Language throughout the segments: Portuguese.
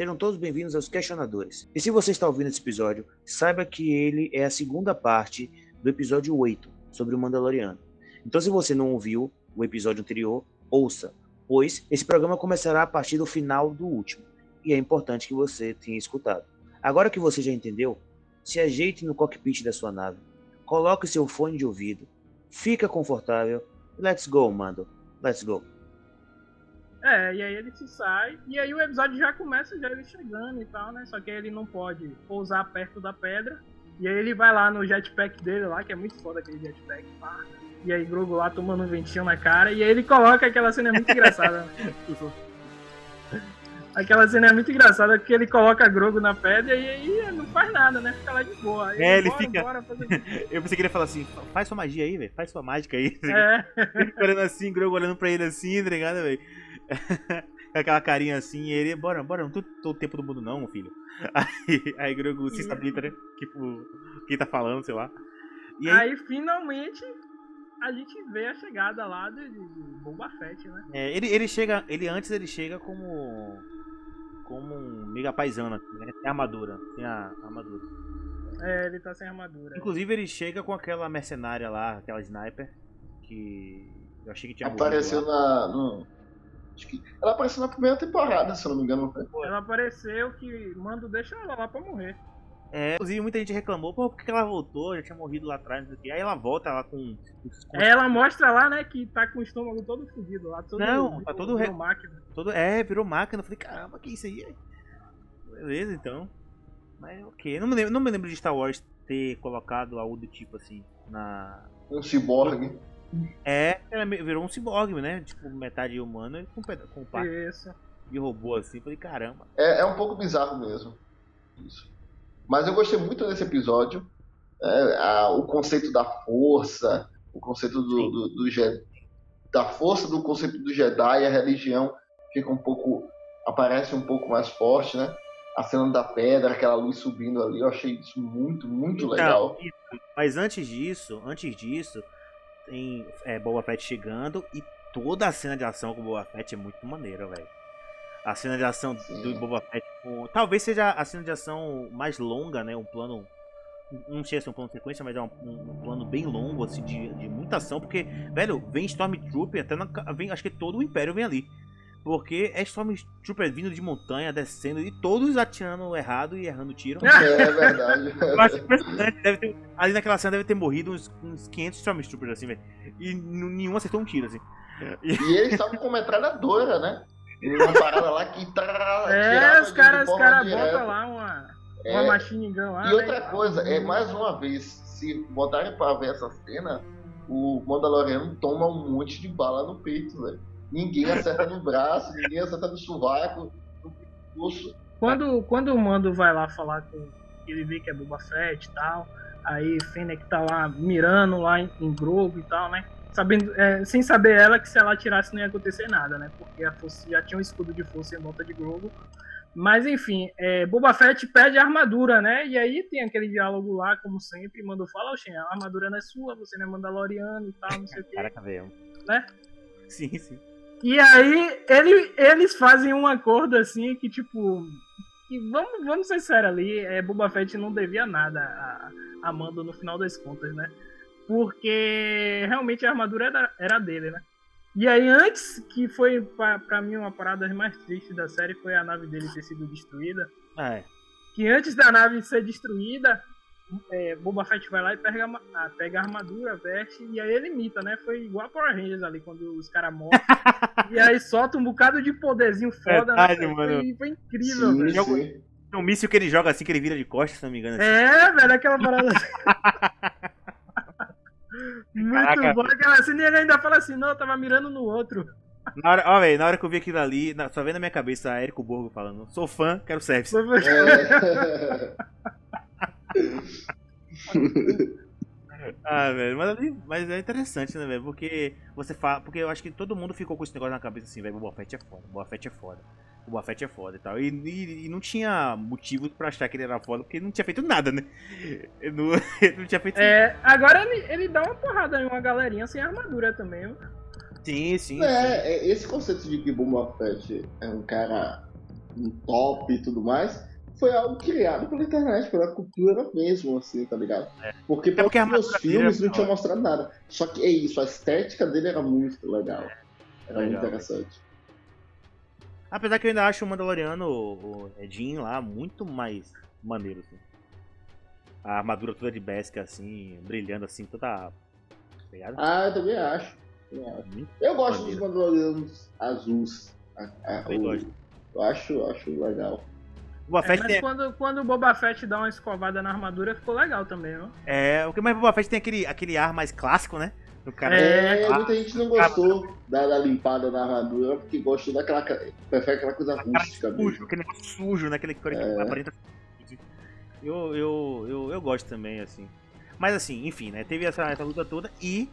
Sejam todos bem-vindos aos Questionadores. E se você está ouvindo esse episódio, saiba que ele é a segunda parte do episódio 8 sobre o Mandaloriano. Então, se você não ouviu o episódio anterior, ouça, pois esse programa começará a partir do final do último, e é importante que você tenha escutado. Agora que você já entendeu, se ajeite no cockpit da sua nave, coloque seu fone de ouvido, fica confortável, let's go, Mando, let's go. É, e aí ele se sai, e aí o episódio já começa já ele chegando e tal, né? Só que aí ele não pode pousar perto da pedra. E aí ele vai lá no jetpack dele lá, que é muito foda aquele jetpack, pá. E aí Grogu lá tomando um ventinho na cara, e aí ele coloca aquela cena muito engraçada. Né? aquela cena é muito engraçada, porque ele coloca Grogu na pedra e aí não faz nada, né? Fica lá de boa. Aí, é, ele bora, fica. Bora Eu pensei que ele ia falar assim: faz sua magia aí, velho. Faz sua mágica aí. É. Olhando assim, Grogu olhando pra ele assim, tá ligado, velho? aquela carinha assim, e ele, bora, bora, não tô, tô o tempo do mundo não, filho. Aí, aí Grogu se estabiliza, né? Tipo, quem tá falando, sei lá. E aí, aí finalmente a gente vê a chegada lá de, de Boba Fett, né? É, ele, ele chega, ele antes ele chega como como um mega paisano, né? Sem armadura, sem a armadura. É, ele tá sem armadura. Inclusive ele chega com aquela mercenária lá, aquela sniper que eu achei que tinha Apareceu na no Acho que ela apareceu na primeira temporada, se eu não me engano. Ela apareceu que Mando deixa ela lá pra morrer. É, inclusive muita gente reclamou, pô, por que ela voltou? Já tinha morrido lá atrás, não sei o que. Aí ela volta lá com. com... Ela mostra lá, né, que tá com o estômago todo fodido lá. Todo, não, tá todo. Virou máquina. Todo, é, virou máquina. Eu falei, caramba, que isso aí? Beleza, então. Mas ok. Não me lembro, não me lembro de Star Wars ter colocado algo do tipo assim na. Um ciborgue. É, virou um ciborgue, né? Tipo, metade humano e com, com parte Isso. de robô assim. Falei, caramba. É, é um pouco bizarro mesmo. Isso. Mas eu gostei muito desse episódio. É, a, o conceito da força, o conceito do, do, do da força do conceito do Jedi, a religião fica um pouco. aparece um pouco mais forte, né? A cena da pedra, aquela luz subindo ali, eu achei isso muito, muito então, legal. Mas antes disso, antes disso, tem é, Boba Fett chegando e toda a cena de ação com o Boba Fett é muito maneira, velho. A cena de ação Sim. do Boba Fett com... talvez seja a cena de ação mais longa, né? Um plano não sei se é um plano sequência, mas é um, um, plano bem longo, assim, de, de muita ação, porque, velho, vem Stormtrooper, até na, vem, acho que todo o Império vem ali. Porque é Stormtrooper vindo de montanha, descendo, e todos atirando errado e errando tiro. É verdade. Eu acho impressionante. Deve ter, ali naquela cena deve ter morrido uns, uns 500 Stormtroopers, assim, velho. E nenhum acertou um tiro, assim. E, e eles estavam com metralhadora, né? Uma parada lá que. é, os caras cara botam lá uma, é, uma machine gun lá. E outra né? coisa, é mais uma vez, se botarem pra ver essa cena, o Mandaloriano toma um monte de bala no peito, velho. Ninguém acerta no braço, ninguém acerta no sovaco, no pescoço. Quando, quando o Mando vai lá falar com ele vê que é Boba Fett e tal, aí Fennec tá lá mirando lá em, em Grogu e tal, né? Sabendo, é, sem saber ela que se ela atirasse não ia acontecer nada, né? Porque a força já tinha um escudo de força em volta de Grogu. Mas enfim, é, Boba Fett pede a armadura, né? E aí tem aquele diálogo lá, como sempre, mandou falar, Oxen, a armadura não é sua, você não é Mandaloriano e tal, não sei o quê. Caraca, velho. Né? Sim, sim. E aí ele, eles fazem um acordo assim que, tipo. Que vamos, vamos ser sérios ali, é, Boba Fett não devia nada a, a Mando no final das contas, né? Porque realmente a armadura era, era dele, né? E aí, antes, que foi para mim uma parada mais triste da série, foi a nave dele ter sido destruída. Ah, é. Que antes da nave ser destruída, é, Boba Fett vai lá e pega, a, ah, pega a armadura, veste, e aí ele imita, né? Foi igual a Power Rangers ali, quando os caras morrem. e aí solta um bocado de poderzinho foda, né, Verdade, né? Mano. Foi, foi incrível, sim, velho. Sim. É um míssil que ele joga assim, que ele vira de costas, se não me engano. Assim. É, velho, aquela parada assim. Muito Caraca. bom aquela cena e ele ainda fala assim, não, eu tava mirando no outro. Na hora, ó, véio, na hora que eu vi aquilo ali, na, só vendo na minha cabeça a Érico Borgo falando, sou fã, quero service. É. ah, velho, mas, mas, é interessante, né, velho? Porque você fala. Porque eu acho que todo mundo ficou com esse negócio na cabeça assim, velho. O Boba Fett é foda, o Boba Fett é foda. O Boba Fett é foda e tal. E, e, e não tinha motivo pra achar que ele era foda, porque ele não tinha feito nada, né? Ele não, ele não tinha feito É, agora ele, ele dá uma porrada em uma galerinha sem armadura também, viu? Sim, sim. É, sim. é, esse conceito de que Boba Fett é um cara um top e tudo mais, foi algo criado pela internet, pela cultura mesmo, assim, tá ligado? É. Porque É porque armadura filmes é não tinha foda. mostrado nada. Só que é isso, a estética dele era muito legal. Era muito Legal, interessante. Apesar que eu ainda acho o Mandaloriano, o Edin lá, muito mais maneiro, assim. A armadura toda de Beskar, assim, brilhando assim, toda. Tá? Ah, eu também acho. Muito Eu gosto Maneiro. dos Mandalorianos azuis. A- a- Também o-. Eu acho, acho legal. Boba É, Fett mas tem. quando, quando o Boba Fett dá uma escovada na armadura, ficou legal também, ó. É, o que mais Boba Fett tem aquele, aquele ar mais clássico, né? Do cara. É, É, muita gente não gostou da, da limpada na armadura porque gostou daquela. Prefere aquela coisa rústica sujo, mesmo. aquele negócio sujo, né? Aquele cor que É. aparenta. Eu, eu, eu, eu gosto também, assim. Mas assim, enfim, né? Teve essa, essa luta toda e,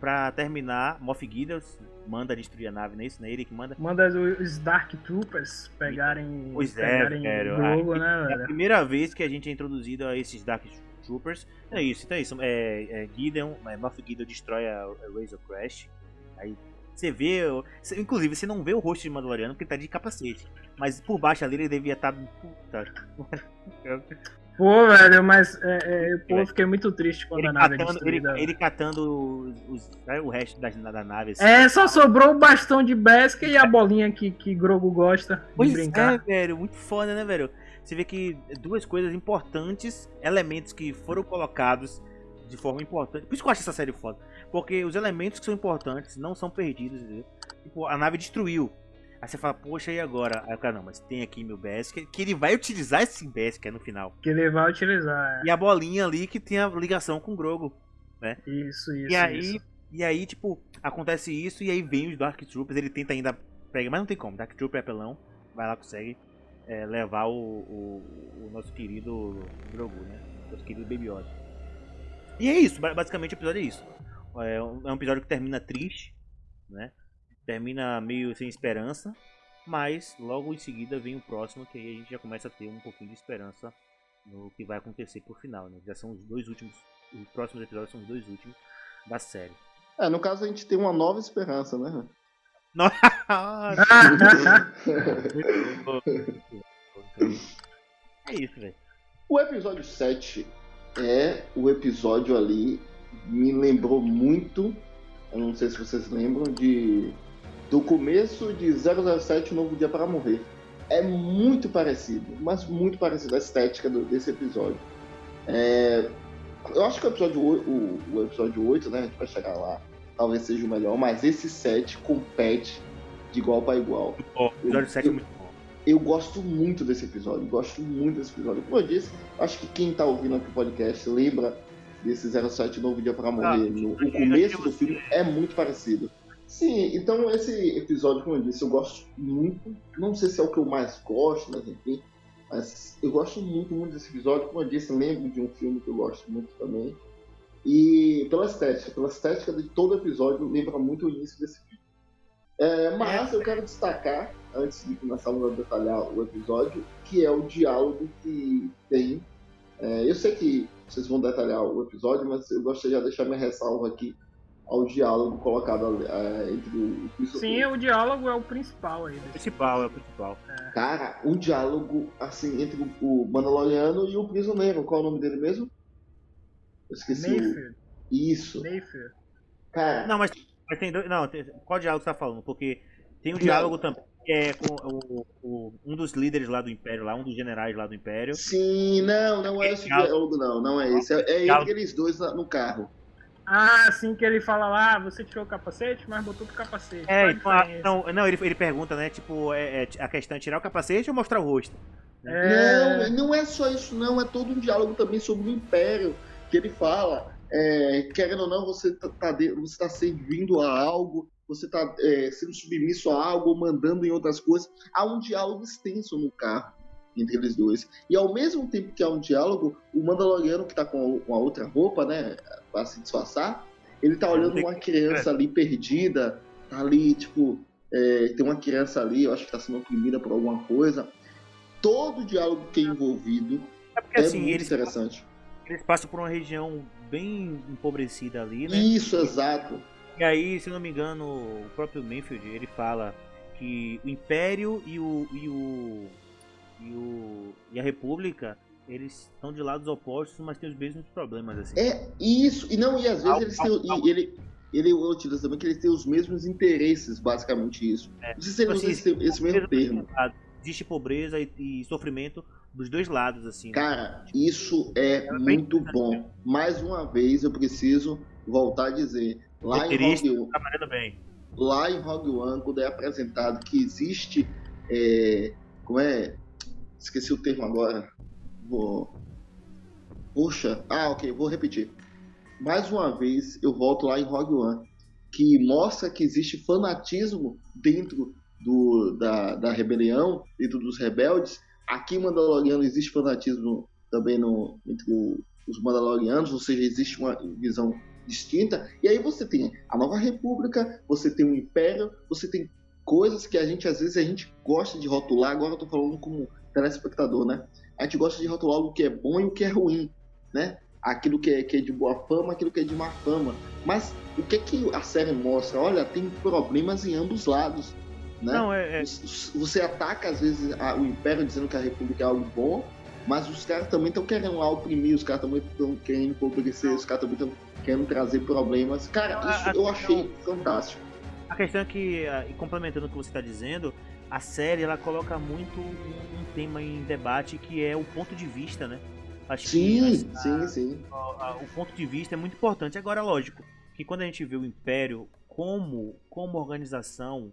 pra terminar, Moff Gideon manda destruir a nave, não é isso? Não é ele que manda? Manda os Dark Troopers pegarem, Pois é, pegarem velho. Aí- né, É a velho? primeira vez que a gente é introduzido a esses Dark Troopers. É isso, então é isso. É, é Gideon, é, Moff Gideon destrói a, a Razor Crash. Aí você vê. você- inclusive, você não vê o rosto de Mandaloriano porque tá de capacete. Mas por baixo ali ele devia estar. Puta. Pô, velho, mas é, é, pô, Ele- eu fiquei muito triste quando Ele a nave é catando, ele, destruída. ele catando os, os- né, o resto da, da nave. Assim. É, só sobrou o bastão de Beskar e a bolinha que, que Grogu gosta de Pois brincar. é, velho, muito foda, né, velho? Você vê que duas coisas importantes, elementos que foram colocados de forma importante. Por isso que eu acho essa série foda. Porque os elementos que são importantes não são perdidos. entendeu? Tipo, a nave destruiu. Aí você fala, poxa, e agora? Aí o cara, não, mas tem aqui meu Beskar, que ele vai utilizar esse Beskar no final. Que ele vai utilizar. E a bolinha ali que tem a ligação com o Grogu. é. Isso, isso. E aí, isso. e aí, tipo, acontece isso e aí vem os Dark Troopers, ele tenta ainda pegar, mas não tem como. Dark Trooper é apelão, vai lá, consegue é, levar o, o, o nosso querido Grogu, né? Nosso querido Baby Yoda. E é isso, ba- basicamente o episódio é isso. É um, é um episódio que termina triste, né? Termina meio sem esperança, mas logo em seguida vem o próximo, que aí a gente já começa a ter um pouquinho de esperança no que vai acontecer por final, né? Já são os dois últimos, os próximos episódios são os dois últimos da série. É, no caso a gente tem uma nova esperança, né? é isso, velho. O episódio 7 é o episódio ali, me lembrou muito, eu não sei se vocês lembram, de do começo de 007 Um Novo Dia para Morrer. É muito parecido, mas muito parecido a estética do- desse episódio. É, eu acho que o episódio, oi- o, o episódio 8, né, a gente vai chegar lá, talvez seja o melhor, mas esse 7 compete de igual para igual. Ó, o episódio 7 é muito bom. Eu gosto muito desse episódio, gosto muito desse episódio. Como eu disse, acho que quem tá ouvindo aqui o podcast lembra desse 07 Novo Dia pra Morrer. Ah, no, o eu começo do filme é muito parecido. Sim, então esse episódio, como eu disse, eu gosto muito. Não sei se é o que eu mais gosto, mas enfim. Mas eu gosto muito, muito desse episódio. Como eu disse, lembro de um filme que eu gosto muito também. E pela estética, pela estética de todo episódio, lembra muito o início desse filme. É, mas eu quero destacar, antes de começarmos a detalhar o episódio, que é o diálogo que tem. É, eu sei que vocês vão detalhar o episódio, mas eu gostaria de deixar minha ressalva aqui ao diálogo colocado é, entre o Chris Sim, o diálogo é o principal aí. O principal, é o principal. Cara, um diálogo assim entre o- o Mandaloriano e o prisioneiro. Qual é o nome dele mesmo? Eu esqueci. o-. Isso. Mayfield. Cara, Não, mas, mas tem dois. Não, tem- qual diálogo você tá falando? Porque tem um diálogo também que é com o, o- um dos líderes lá do Império, lá, um dos generais lá do Império. sim, não, não é esse diálogo, não. Não é esse. É, é entre eles dois no carro. Ah, assim que ele fala lá, você tirou o capacete, mas botou pro capacete. É, então, não, ele, ele pergunta, né? Tipo, é, é, a questão é tirar o capacete ou mostrar o rosto? É, Não, não é só isso, não. É todo um diálogo também sobre o Império. Que ele fala, é, querendo ou não, você tá, tá de- você tá servindo a algo, você tá é, sendo submisso a algo, ou mandando em outras coisas. Há um diálogo extenso no carro entre eles dois. E ao mesmo tempo que há um diálogo, o Mandaloriano, que tá com a, outra roupa, né, pra se disfarçar, ele tá olhando uma criança ali perdida, tá ali, tipo, é, tem uma criança ali, eu acho que tá sendo oprimida por alguma coisa. Todo o diálogo que é envolvido É porque é assim, muito eles, interessante. eles passam por uma região bem empobrecida ali, né? Isso, exato. E aí, se não me engano, o próprio Mayfield, ele fala que o Império e o e o e, o, e a República eles estão de lados opostos, mas têm os mesmos problemas assim. É isso. E não, e às vezes Al- eles têm. e ele, ele utiliza também que eles têm os mesmos interesses, basicamente isso. É. Não sei se ele Tipo usa assim, esse, esse mesmo termo. Existe pobreza e, e sofrimento dos dois lados, assim. né? Cara, isso é É bem muito bom. Mais uma vez eu preciso voltar a dizer. Lá em. Rogue, Trabalhando bem. lá em Rogue One, quando é apresentado que existe. é, como é? Esqueci o termo agora. Vou. Puxa. Ah, ok, vou repetir. Mais uma vez eu volto lá em Rogue One, que mostra que existe fanatismo dentro do, da, da rebelião, dentro dos rebeldes. Aqui em Mandaloriano existe fanatismo também no, entre o- os Mandalorianos, ou seja, existe uma visão distinta. E aí você tem a Nova República, você tem o Império, você tem coisas que a gente às vezes a gente gosta de rotular. Agora eu tô falando como telespectador, né? A gente gosta de rotular o que é bom e o que é ruim, né? Aquilo que é, que é de boa fama, aquilo que é de má fama. Mas o que que a série mostra? Olha, tem problemas em ambos lados, né? Não, é, é- Você ataca às vezes a- o Império dizendo que a República é algo bom, mas os caras também estão querendo lá oprimir, os caras também estão querendo empobrecer, os caras também estão querendo trazer problemas. Cara, Não, a- isso a- eu achei fantástico. A questão é que, ah, e complementando o que você está dizendo, a série ela coloca muito um, um tema em debate que é o ponto de vista, né? Acho Sim, que sim, sim. a- a- o ponto de vista é muito importante. Agora, lógico, que quando a gente vê o Império como, como organização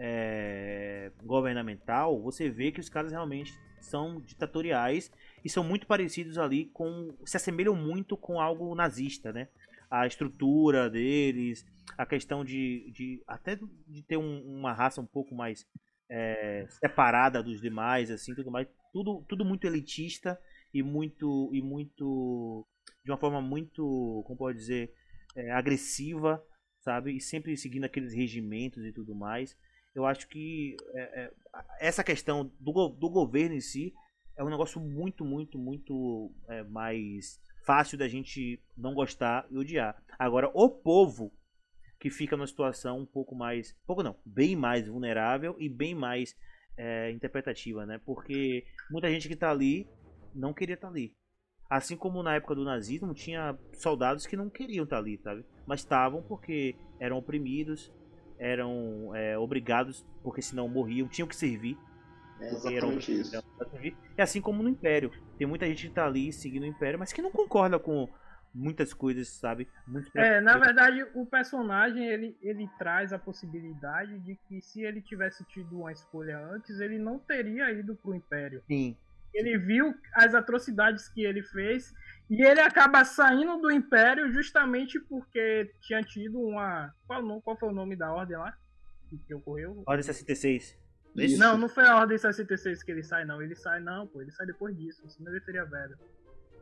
é, governamental, você vê que os caras realmente são ditatoriais e são muito parecidos ali com. se assemelham muito com algo nazista, né? A estrutura deles, a questão de. de até de ter um- uma raça um pouco mais é, separada dos demais, assim, tudo mais. Tudo, tudo muito elitista e muito. e muito. de uma forma muito. como pode dizer. é, agressiva, sabe? E sempre seguindo aqueles regimentos e tudo mais. Eu acho que é, essa questão do, do governo em si é um negócio muito, muito, muito mais fácil da gente não gostar e odiar. Agora, o povo que fica numa situação um pouco mais. pouco não, bem mais vulnerável e bem mais é, interpretativa, né? Porque muita gente que tá ali não queria estar ali. Assim como na época do nazismo tinha soldados que não queriam estar ali, sabe? Mas estavam porque eram oprimidos, eram é, obrigados, porque senão morriam, tinham que servir. É porque eram exatamente isso. E assim como no Império. Tem muita gente que tá ali seguindo o Império, mas que não concorda com muitas coisas, sabe? Muitos É, na verdade, o personagem ele, ele traz a possibilidade de que se ele tivesse tido uma escolha antes, ele não teria ido pro Império. Sim. Ele viu as atrocidades que ele fez e ele acaba saindo do Império justamente porque tinha tido uma. Qual, qual foi o nome da ordem lá? Que, ocorreu? Ordem 66. Isso. Não, não foi a Ordem 66 que ele sai, não. Ele sai, não, pô. Ele sai depois disso, senão ele seria velho.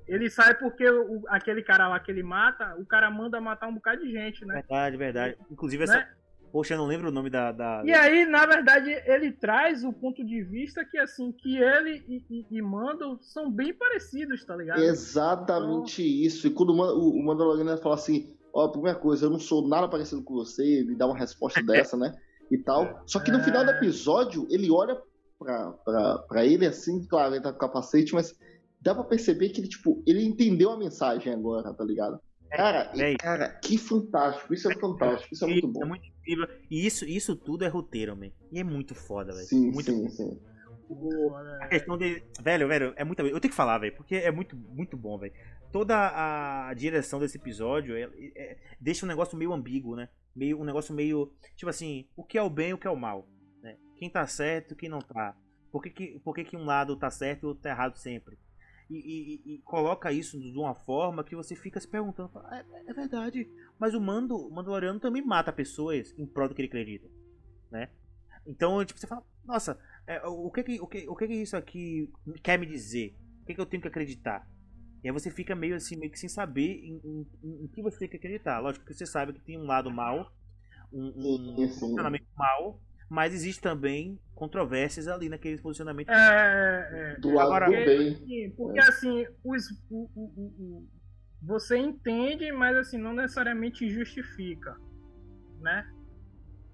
Ele sai porque o- aquele cara lá que ele mata, o cara manda matar um bocado de gente, né? Verdade, verdade. Inclusive essa. Né? Poxa, eu não lembro o nome da. da- E aí, na verdade, ele traz o ponto de vista que, assim, que ele e, e, e Mando são bem parecidos, tá ligado? Exatamente isso. E quando o o Mandaloriano fala assim, ó, primeira coisa, eu não sou nada parecido com você, ele dá uma resposta dessa, né? E tal. Só que no final do episódio, ele olha pra, pra, pra ele assim, claro, ele tá com capacete, mas dá pra perceber que ele, tipo, ele entendeu a mensagem agora, tá ligado? Cara, e, É. cara, que fantástico. Isso é fantástico. Isso é muito bom. É muito incrível. E isso, isso tudo é roteiro, man. E é muito foda, velho. Sim, muito sim, sim. A questão dele. Velho, velho, é muito. Eu tenho que falar, velho, porque é muito, muito bom, velho. Toda a direção desse episódio é- é- deixa um negócio meio ambíguo, né? Meio, um negócio meio. Tipo assim, o que é o bem e o que é o mal. Né? Quem tá certo e quem não tá. Por que, que, por que, que um lado tá certo e o outro tá errado sempre? E, e- e- coloca isso de uma forma que você fica se perguntando: é, é verdade, mas o Mando, o Mandaloriano também mata pessoas em prol do que ele acredita. Né? Então, tipo, você fala, nossa, é, o, que que, o, que, o que que isso aqui quer me dizer? O que, que eu tenho que acreditar? E aí você fica meio assim, meio que sem saber em, em, em- em que você tem que acreditar. Lógico que você sabe que tem um lado mal, um, um sim. posicionamento mal, mas existe também controvérsias ali naquele posicionamento. É, é, Do lado Agora- do bem. Sim, porque assim, os, o, o- o- o- você entende, mas assim, não necessariamente justifica, né?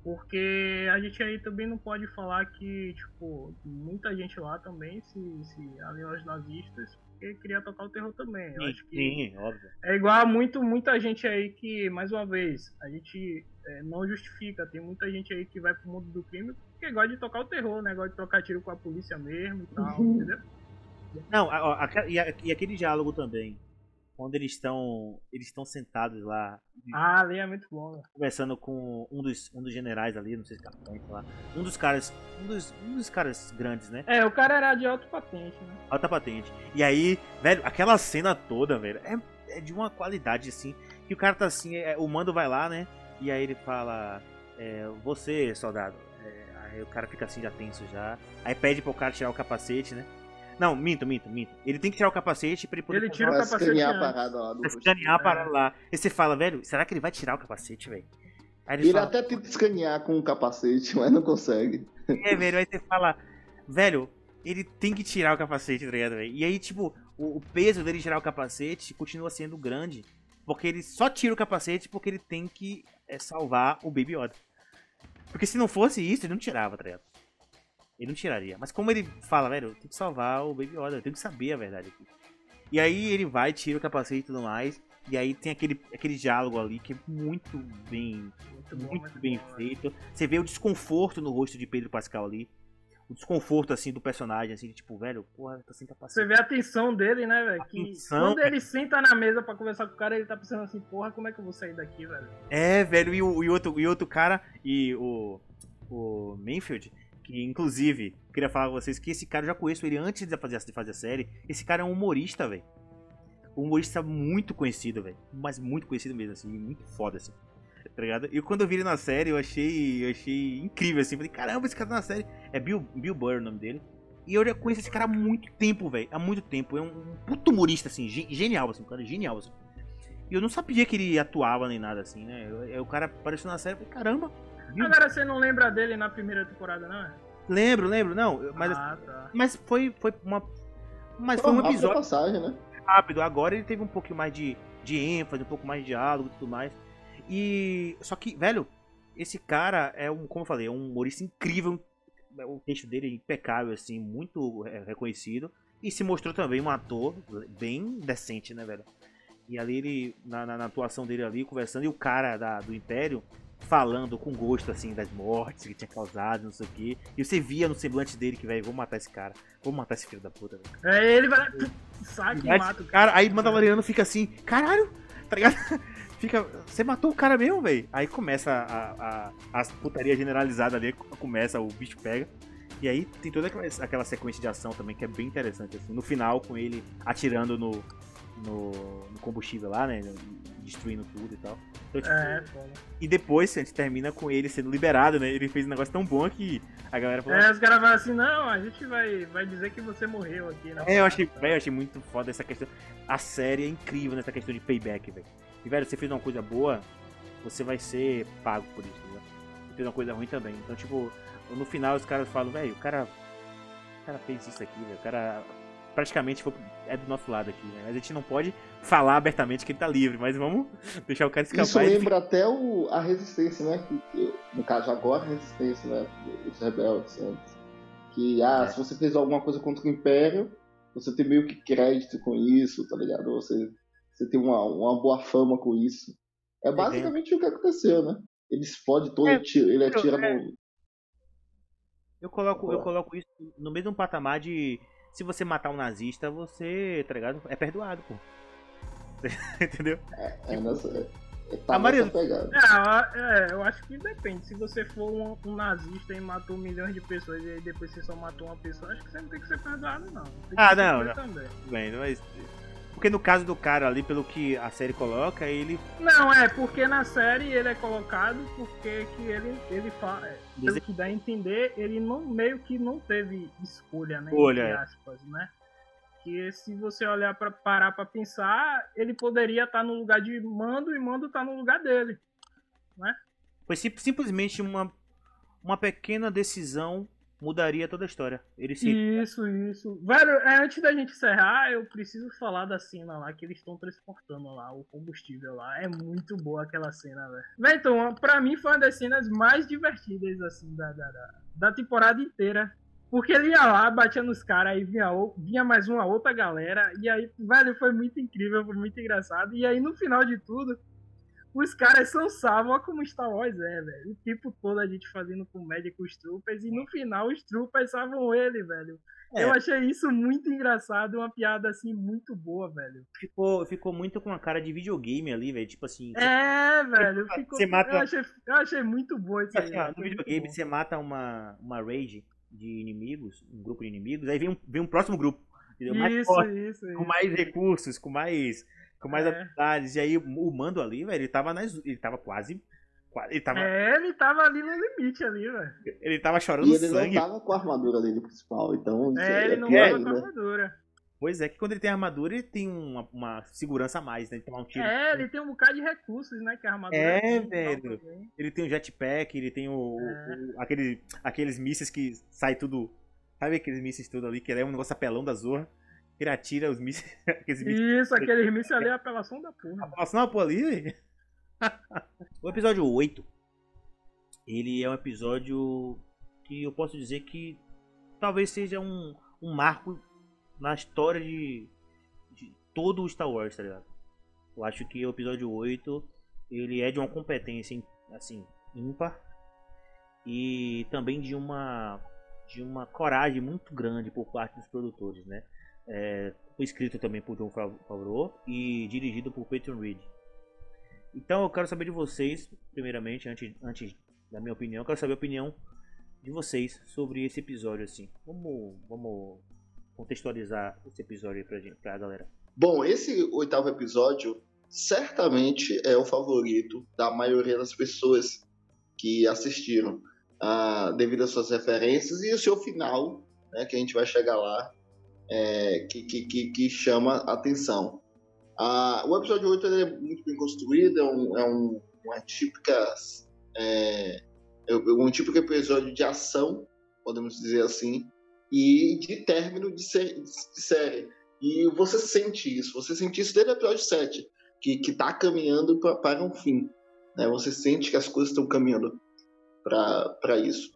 Porque a gente aí também não pode falar que, tipo, muita gente lá também se, se alinhou aos nazistas porque queria tocar o terror também. Eu Sim, acho que sim, óbvio. é igual a muito, muita gente aí que, mais uma vez, a gente é, não justifica. Tem muita gente aí que vai pro mundo do crime porque gosta de tocar o terror, né? Gosta de trocar tiro com a polícia mesmo e tal, Uhum. entendeu? Não, a- aque- e, a- e aquele diálogo também. Quando eles estão. Eles estão sentados lá, Ah, ali é muito bom, né? conversando com um dos, um dos generais ali, não sei se capitão, sei lá. Um dos caras. Um dos, um dos caras grandes, né? É, o cara era de alto patente, né? Alta patente. E aí, velho, aquela cena toda, velho, é, é de uma qualidade assim. Que o cara tá assim, é, o mando vai lá, né? E aí ele fala. é, você, soldado. É, aí o cara fica assim já tenso já. Aí pede pro cara tirar o capacete, né? Não, minto, minto, minto. Ele tem que tirar o capacete pra ele poder Ele tira o capacete escanear a parada lá do escanear a parada lá. E você fala, velho, será que ele vai tirar o capacete, velho? Aí ele, Ele fala, até tenta escanear com o capacete, mas não consegue. é, velho, aí você fala, velho, ele tem que tirar o capacete, tá ligado, velho? E aí, tipo, o, o peso dele tirar o capacete continua sendo grande. Porque ele só tira o capacete porque ele tem que é, salvar o Baby Yoda. Porque se não fosse isso, ele não tirava, tá ligado? Ele não tiraria. Mas como ele fala, velho, eu tenho que salvar o Baby Yoda, eu tenho que saber a verdade aqui. E aí ele vai, tira o capacete e tudo mais. E aí tem aquele, aquele diálogo ali que é muito bem Muito bom, muito muito bem bom, feito. Você vê o desconforto no rosto de Pedro Pascal ali. O desconforto, assim, do personagem, assim, de tipo, velho, porra, tá sem Você capacete. vê a tensão dele, né, velho? Que Tensão, quando ele senta na mesa pra conversar com o cara, ele tá pensando assim, porra, como é que eu vou sair daqui, velho? É, velho, e o e outro, e outro cara, e o, o Manfield, que inclusive, queria falar com vocês que esse cara eu já conheço ele antes de fazer, de fazer a série. Esse cara é um humorista, velho. Um humorista muito conhecido, velho. Mas muito conhecido mesmo, assim, muito foda, assim. Tá ligado? E quando eu vi ele na série, eu achei, eu achei incrível, assim. Falei, caramba, esse cara tá na série. É Bill, Bill Burr o nome dele. E eu já conheço esse cara há muito tempo, velho. Há muito tempo. É um, um puto humorista, assim, ge- genial, assim. Um cara genial, assim. E eu não sabia que ele atuava nem nada, assim, né? Eu- eu- o cara apareceu na série e falei, caramba. Bill Agora você não lembra dele na primeira temporada, não é? Lembro, lembro, não. Mas, ah, tá. mas foi, foi uma. Mas Pô, foi um episódio passagem, né? rápido. Agora ele teve um pouquinho mais de, de ênfase, um pouco mais de diálogo e tudo mais. E. Só que, velho, esse cara é um, como eu falei, é um humorista incrível. O texto dele é impecável, assim, muito é, reconhecido. E se mostrou também um ator bem decente, né, velho? E ali ele, na, na- na atuação dele ali, conversando, e o cara da, do Império falando com gosto, assim, das mortes que tinha causado, não sei o quê. E você via no semblante dele que, velho, vou matar esse cara. Vou matar esse filho da puta, velho. É, ele vai lá, saca e mata o cara, aí Mandaloriano fica assim, caralho, tá ligado? Fica, você matou o cara mesmo, velho. Aí começa a, a, a putaria generalizada ali, começa, o bicho pega. E aí tem toda aquela, aquela sequência de ação também que é bem interessante, assim. No final, com ele atirando no, no, no combustível lá, né? Destruindo tudo e tal. Então, tipo, É, foda. E depois a gente termina com ele sendo liberado, né? Ele fez um negócio tão bom que a galera falou. É, os caras falam assim, não, a gente vai, vai dizer que você morreu aqui, né? É, eu achei, eu achei muito foda essa questão. A série é incrível nessa questão de payback, velho. E, velho, você fez uma coisa boa, você vai ser pago por isso, né? Você fez uma coisa ruim também. Então, tipo, no final os caras falam, velho, o cara. O cara fez isso aqui, velho. O cara praticamente foi, é do nosso lado aqui, né? Mas a gente não pode falar abertamente que ele tá livre, mas vamos deixar o cara escapar. Isso e ele lembra até o, a resistência, né? Que, que- no caso, agora a resistência, né? Os rebeldes antes. Que, ah, É. se você fez alguma coisa contra o Império, você tem meio que crédito com isso, tá ligado? Você, você tem uma, uma boa fama com isso. É basicamente o que aconteceu, né? Ele explode todo, É, ele tira, ele atira é. no. Eu coloco, eu coloco isso no mesmo patamar de se você matar um nazista, você, tá ligado? É perdoado, pô. Entendeu? É, nessa, é, tá A maioria- nessa pegada. É, eu- é, eu acho que depende. Se você for um, um nazista e matou milhões de pessoas e aí depois você só matou uma pessoa, acho que você não tem que ser perdoado, não. Ah, não, não. Também. Bem, mas. Porque no caso do cara ali, pelo que a série coloca, ele. Não, é, porque na série ele é colocado porque que ele, ele fala. é, Pelo que dá a entender, ele não, meio que não teve escolha, né? Escolha, entre é. aspas, né? Que se você olhar para parar pra pensar, ele poderia estar no lugar de mando e mando tá no lugar dele. Foi sim- simplesmente uma, uma pequena decisão mudaria toda a história. Ele se. Isso, isso. Velho, é, antes da gente encerrar, eu preciso falar da cena lá que eles estão transportando lá, o combustível lá. É muito boa aquela cena, velho. Então, pra mim foi uma das cenas mais divertidas, assim, da, da, da, da temporada inteira. Porque ele ia lá, batia nos caras, aí vinha, vinha mais uma outra galera, e aí, velho, foi muito incrível, foi muito engraçado. E aí, no final de tudo, os caras são olha como Star Wars é, velho. O tempo todo a gente fazendo comédia com os troopers, e no final os troopers salvam ele, velho. É. Eu achei isso muito engraçado, uma piada assim muito boa, velho. Ficou, ficou muito com a cara de videogame ali, velho. Tipo assim. É, velho. Ficou, Você mata- eu, achei, eu achei muito bom isso aí. assim, ó, no videogame você mata uma, uma raid de inimigos, um grupo de inimigos, aí vem um, vem um próximo grupo. Entendeu? Mais Isso, forte, isso, com isso. mais recursos, com mais. Com mais É. habilidades. E aí o mando ali, velho, ele tava nas. Ele tava quase. Ele tava, É, ele tava ali no limite ali, velho. ele tava chorando E ele sangue. não tava com a armadura dele principal, então É, ele não pior tava com ainda. armadura. Pois é, que quando ele tem armadura, ele tem uma, uma segurança a mais, né? Ele toma um tiro. É, ele tem um bocado de recursos, né? Que a armadura É, tem e tal velho. Ele tem o jetpack, ele tem o, É. o- aquele, aqueles mísseis que sai tudo. Sabe aqueles mísseis tudo ali, que ele é um negócio apelão da Zorra? Que ele atira os mísseis. aqueles. Isso, aquele mísseis ali é apelação da porra. Nossa, não, pô, ali. o episódio 8, ele é um episódio que eu posso dizer que talvez seja um, um marco na história de, de todo o Star Wars, tá ligado? Eu acho que o episódio 8, ele é de uma competência, assim, ímpar. E também de uma de uma coragem muito grande por parte dos produtores, né? É, foi escrito também por John Favreau e dirigido por Peyton Reed. Então eu quero saber de vocês, primeiramente, antes, antes da minha opinião, eu quero saber a opinião de vocês sobre esse episódio, assim. Vamos, vamos contextualizar esse episódio gente, pra galera. Bom, esse oitavo episódio certamente é o favorito da maioria das pessoas que assistiram, ah, devido às suas referências e o seu final, né, que a gente vai chegar lá, é, que, que, que, chama atenção. Ah, o episódio 8 ele é muito bem construído, é, um, é um, uma típica, é, é um típico episódio de ação, podemos dizer assim, e de término de, sé- de série. E você sente isso, você sente isso desde o episódio 7, que, que tá caminhando pra, para um fim. Né? Você sente que as coisas estão caminhando para isso.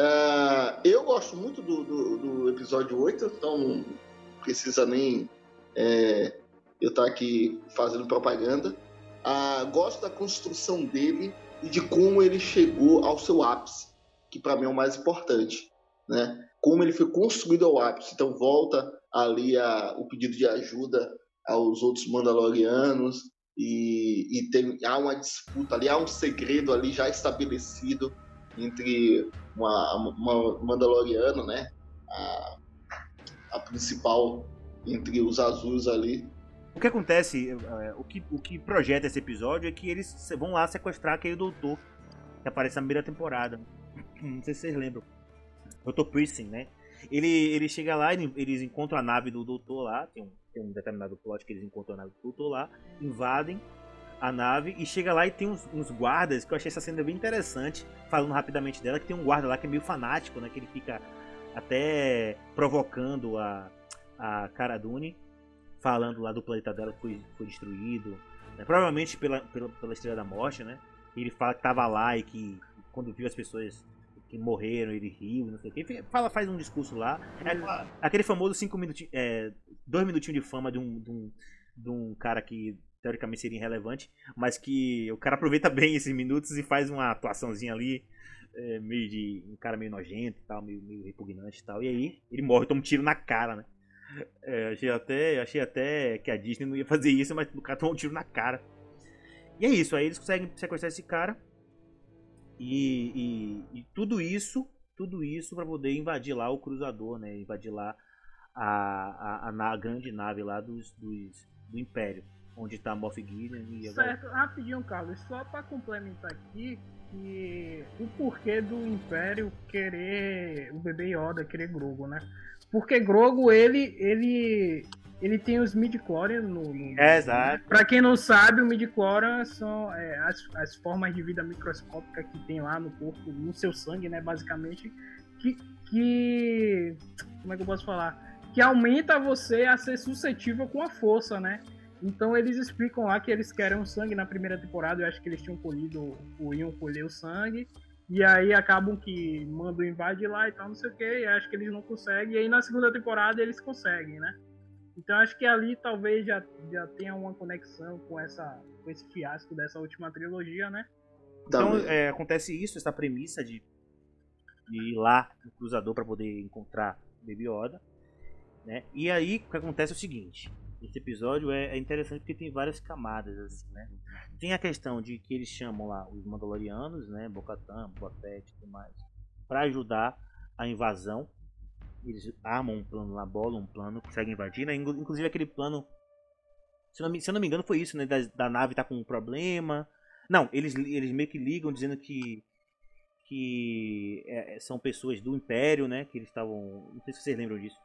Ah, eu gosto muito do, do, do episódio 8, então não precisa nem é, eu estar aqui fazendo propaganda. Ah, gosto da construção dele e de como ele chegou ao seu ápice, que para mim é o mais importante. Né? Como ele foi construído ao ápice. Então volta ali a, o pedido de ajuda aos outros Mandalorianos e, e tem, há uma disputa ali, há um segredo ali já estabelecido entre uma, uma Mandaloriana, né? A, a principal entre os azuis ali. O que acontece, é, o que, o que projeta esse episódio é que eles vão lá sequestrar aquele doutor que aparece na primeira temporada. Não sei se vocês lembram. Dr. Priesting, né? Ele, ele chega lá, ele- eles encontram a nave do doutor lá, tem um, tem um determinado plot que eles encontram a nave do doutor lá, invadem a nave e chega lá e tem uns, uns guardas, que eu achei essa cena bem interessante, falando rapidamente dela, que tem um guarda lá que é meio fanático, né? Que ele fica até provocando a, a Cara Dune, falando lá do planeta dela que foi, foi destruído, né, provavelmente pela, pela, pela Estrela da Morte, né? Ele fala que tava lá e que quando viu as pessoas que morreram, ele riu, não sei o que. Fala, faz um discurso lá. É aquela- aquele famoso cinco minutinhos, é, dois minutinhos de fama de um, de, um, de um cara que teoricamente seria irrelevante, mas que o cara aproveita bem esses minutos e faz uma atuaçãozinha ali, é, meio de um cara meio nojento e tal, meio, meio repugnante e tal. E aí ele morre, toma um tiro na cara, né? É, achei até, achei até que a Disney não ia fazer isso, mas o cara tomou um tiro na cara. E é isso, aí eles conseguem sequestrar esse cara. E, e- e tudo isso, tudo isso para poder invadir lá o cruzador, né? Invadir lá a, a, a, a grande nave lá dos, dos- do Império, onde tá Moff Gideon e a galera. Certo, rapidinho, Carlos, só pra complementar aqui que o porquê do Império querer o bebê Yoda, querer Grogu, né? Porque Grogu, ele ele ele tem os midi-chlorians no, no É, exato. Pra quem não sabe, o midi-chlorian são é, as, as formas de vida microscópica que tem lá no corpo, no seu sangue, né, basicamente, que, que. Como é que eu posso falar? Que aumenta você a ser suscetível com a força, né? Então eles explicam lá que eles querem o sangue na primeira temporada. Eu acho que eles tinham colhido, ou iam colher o sangue. E aí acabam que mandam invadir lá e tal, não sei o que. E acho que eles não conseguem. E aí na segunda temporada eles conseguem, né? Então acho que ali talvez já, já tenha uma conexão com, essa, com esse fiasco dessa última trilogia, né? Então é, acontece isso, essa premissa de, de ir lá no cruzador para poder encontrar Baby Yoda. Né? E aí o que acontece é o seguinte: esse episódio é, é, interessante porque tem várias camadas, assim, né? Tem a questão de que eles chamam lá os Mandalorianos, né? Bocatan, Boatete e tudo mais, para ajudar a invasão. Eles armam um plano lá, bolam um plano, conseguem invadir, né? Inclusive aquele plano, se eu não, se eu não me engano, foi isso, né? Da, da nave tá com um problema. Não, eles, eles meio que ligam dizendo que que é, são pessoas do Império, né? Que eles estavam. Não sei se vocês lembram disso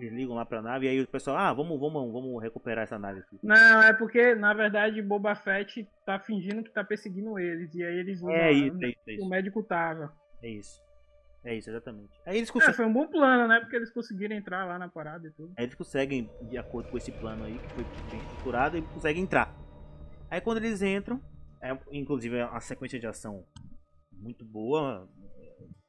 eles ligam lá pra nave e aí o pessoal, ah, vamos, vamos, vamos recuperar essa nave aqui. Não, é porque, na verdade, Boba Fett tá fingindo que tá perseguindo eles. E aí eles vão. É isso, é isso, é isso. O médico tava. É isso. É isso, exatamente. Aí eles conseguem... É, foi um bom plano, né? Porque eles conseguiram entrar lá na parada e tudo. Aí eles conseguem, de acordo com esse plano aí, que foi bem estruturado, eles conseguem entrar. Aí quando eles entram, é, inclusive é uma sequência de ação muito boa,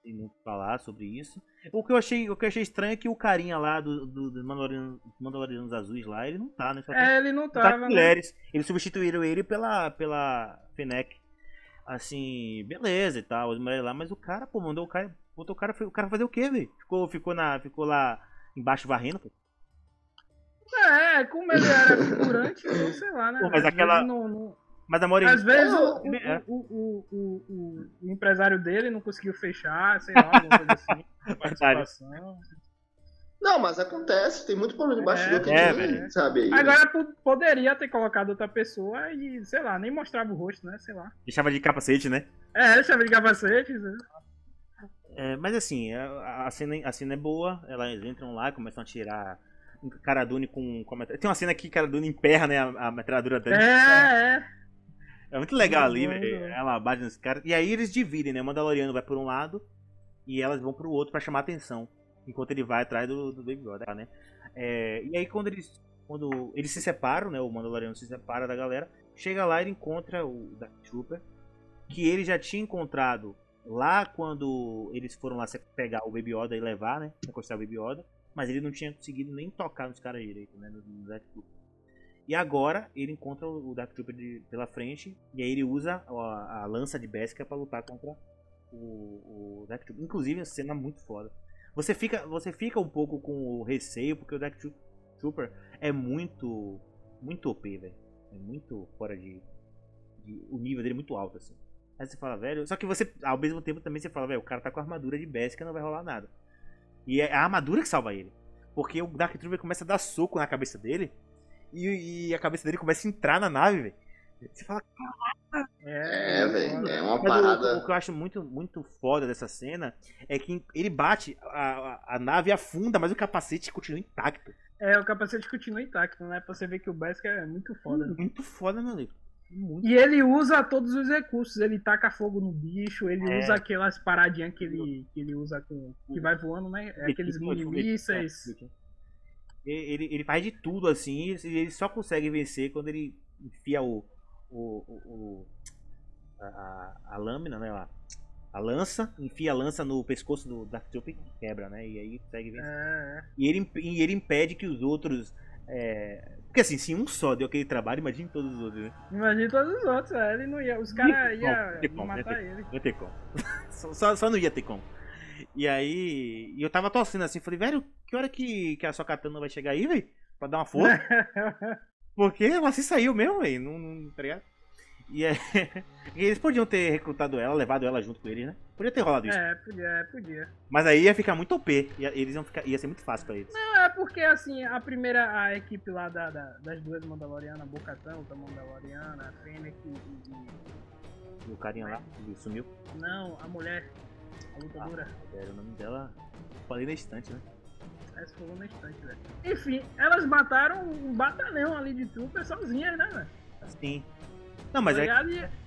tem muito falar sobre isso. O que eu achei, o que eu achei estranho é que o carinha lá do, do, do Mandalorianos, Mandalorianos Azuis lá, ele não tá, né? Só é, ele não tá. Tá mulheres. Né? Eles substituíram ele pela, pela Fennec. Assim, beleza e tal, as mulheres lá, mas o cara, pô, mandou o cara. Botou o cara, o cara fazer o quê, velho? Ficou, ficou, na, ficou lá embaixo varrendo, pô. É, como ele era figurante, sei lá, né? Pô, mas aquela. Não, não... Mas a Moreira. Às vezes o, é. o, o, o, o, empresário dele não conseguiu fechar, sei lá, alguma coisa assim. participação. Não, mas acontece, tem muito problema de bastidor é, que é, ninguém sabe aí. Agora né? poderia ter colocado outra pessoa e, sei lá, nem mostrava o rosto, né? Sei lá. Deixava de capacete, né? É, deixava de capacete. Né? É, mas assim, a, a, cena, a cena é boa, elas entram lá e começam a tirar um Caradune com, com a Tem uma cena que Caradune emperra, né, a, a metralhadora dele. É, é. É muito legal ali, velho. Ela bate nos caras. E aí eles dividem, né? O Mandaloriano vai por um lado e elas vão pro outro para chamar atenção. Enquanto ele vai atrás do, do Baby Yoda, né? É, e aí quando eles. Quando eles se separam, né? O Mandaloriano se separa da galera. Chega lá e ele encontra o Dark Trooper. Que ele já tinha encontrado lá quando eles foram lá pegar o Baby Yoda e levar, né? Encostar o Baby Yoda. Mas ele não tinha conseguido nem tocar nos caras direito, né? No, no Dark Trooper. E agora ele encontra o Dark Trooper de, pela frente e aí ele usa a, a lança de Beskar para lutar contra o, o Dark Trooper. Inclusive, a cena é muito foda. Você fica, você fica um pouco com o receio porque o Dark Trooper é muito muito OP, velho. É muito fora de, de, o nível dele é muito alto assim. Aí você fala, velho, só que você ao mesmo tempo também você fala, velho, o cara tá com a armadura de Beskar, não vai rolar nada. E é a armadura que salva ele. Porque o Dark Trooper começa a dar soco na cabeça dele e, e a cabeça dele começa a entrar na nave, velho. Você fala, caraca. É, é velho, é uma parada. O, o, que eu acho muito, muito foda dessa cena é que ele bate, a, a, a nave afunda, mas o capacete continua intacto. É, o capacete continua intacto, né? Pra você ver que o Beskar é muito foda. Né? Muito foda, meu amigo. Muito. E ele usa todos os recursos, ele taca fogo no bicho, ele é. usa aquelas paradinhas que ele, que ele usa com. que vai voando, né? É aqueles mini mísseis. Ele, ele faz de tudo assim, e ele só consegue vencer quando ele enfia o. o, o, a, a, lâmina, né? A, a lança, enfia a lança no pescoço do Dark Trooper e quebra, né? E aí consegue vencer. É. E, ele, e ele impede que os outros. É... Porque assim, se um só deu aquele trabalho, imagine todos os outros, né? Imagine todos os outros, é, ele não ia. Os caras iam matar ele. Não ia ter como. só, só não ia ter como. E aí. E eu tava torcendo assim, falei, velho, que hora que, que a sua katana vai chegar aí, velho? Pra dar uma força? Porque ela se saiu mesmo, velho. Não, não, tá ligado? E, é... e eles podiam ter recrutado ela, levado ela junto com eles, né? Podia ter rolado isso. É, podia, é, podia. Mas aí ia ficar muito OP. Ia, eles iam ficar, ia ser muito fácil pra eles. Não, é porque assim, a primeira, a equipe lá da, da das duas Mandalorianas, a Bocatão, a Mandaloriana, a Fennec e, e. E o carinha lá, sumiu? Não, a mulher. A lutadora. Ah, era o nome dela. Falei na estante, né? Essa falou na estante, velho. Enfim, elas mataram um batalhão ali de tropas sozinhas, né, velho? Sim. Não, mas, aí,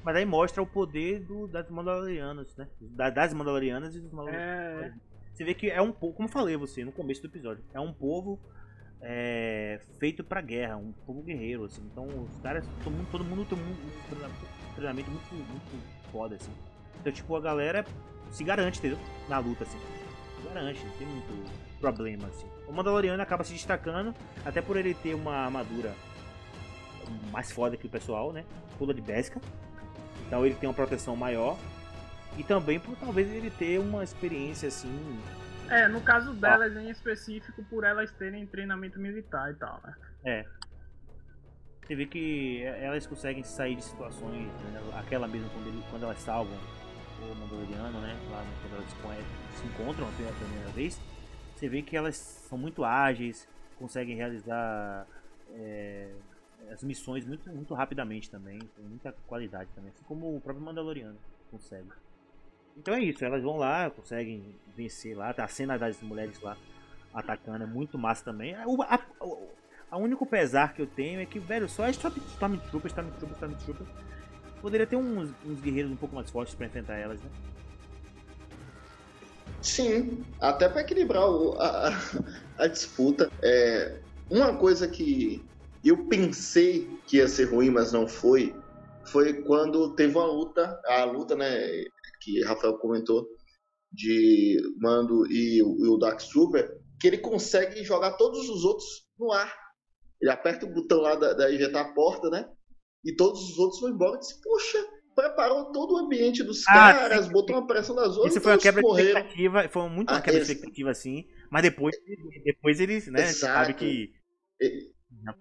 mas aí mostra o poder do, das Mandalorianas, né? das Mandalorianas e dos Mandalorianos. É. Você vê que é um povo, como eu falei você no começo do episódio, é um povo é, feito pra guerra, um povo guerreiro, assim. Então os caras, todo mundo, todo mundo tem um treinamento muito, muito foda, assim. Então, tipo, a galera se garante, entendeu? Na luta, assim. Se garante, não tem muito problema, assim. O Mandaloriano acaba se destacando, até por ele ter uma armadura mais foda que o pessoal, né? Pula de pesca. Então ele tem uma proteção maior. E também por talvez ele ter uma experiência assim. É, no caso delas ah. em específico, por elas terem treinamento militar e tal, né? É. Você vê que elas conseguem sair de situações, né? aquela mesmo quando, ele, quando elas salvam o Mandaloriano, né? Lá quando elas se encontram pela primeira vez, você vê que elas são muito ágeis, conseguem realizar é, as missões muito, muito rapidamente também, com muita qualidade também, assim como o próprio Mandaloriano consegue. Então é isso, elas vão lá, conseguem vencer lá, a cena das mulheres lá atacando é muito massa também. O a, a, único pesar que eu tenho é que, velho, só é Stormtrooper, Stormtrooper, Stormtrooper. Poderia ter uns, uns guerreiros um pouco mais fortes para enfrentar elas, né? Sim, até para equilibrar o, a, a, disputa. É, uma coisa que eu pensei que ia ser ruim, mas não foi, foi quando teve uma luta, a luta, né, que Rafael comentou, de Mando e, e o Dark Super, que ele consegue jogar todos os outros no ar. Ele aperta o botão lá da, da ejetar a porta, né? E todos os outros vão embora. Eu disse, poxa, preparou todo o ambiente dos ah, caras, sim. botou uma pressão nas outras. Isso foi uma quebra de expectativa, foi muito uma ah, quebra de expectativa, assim. Mas depois, depois eles, né, sabe que.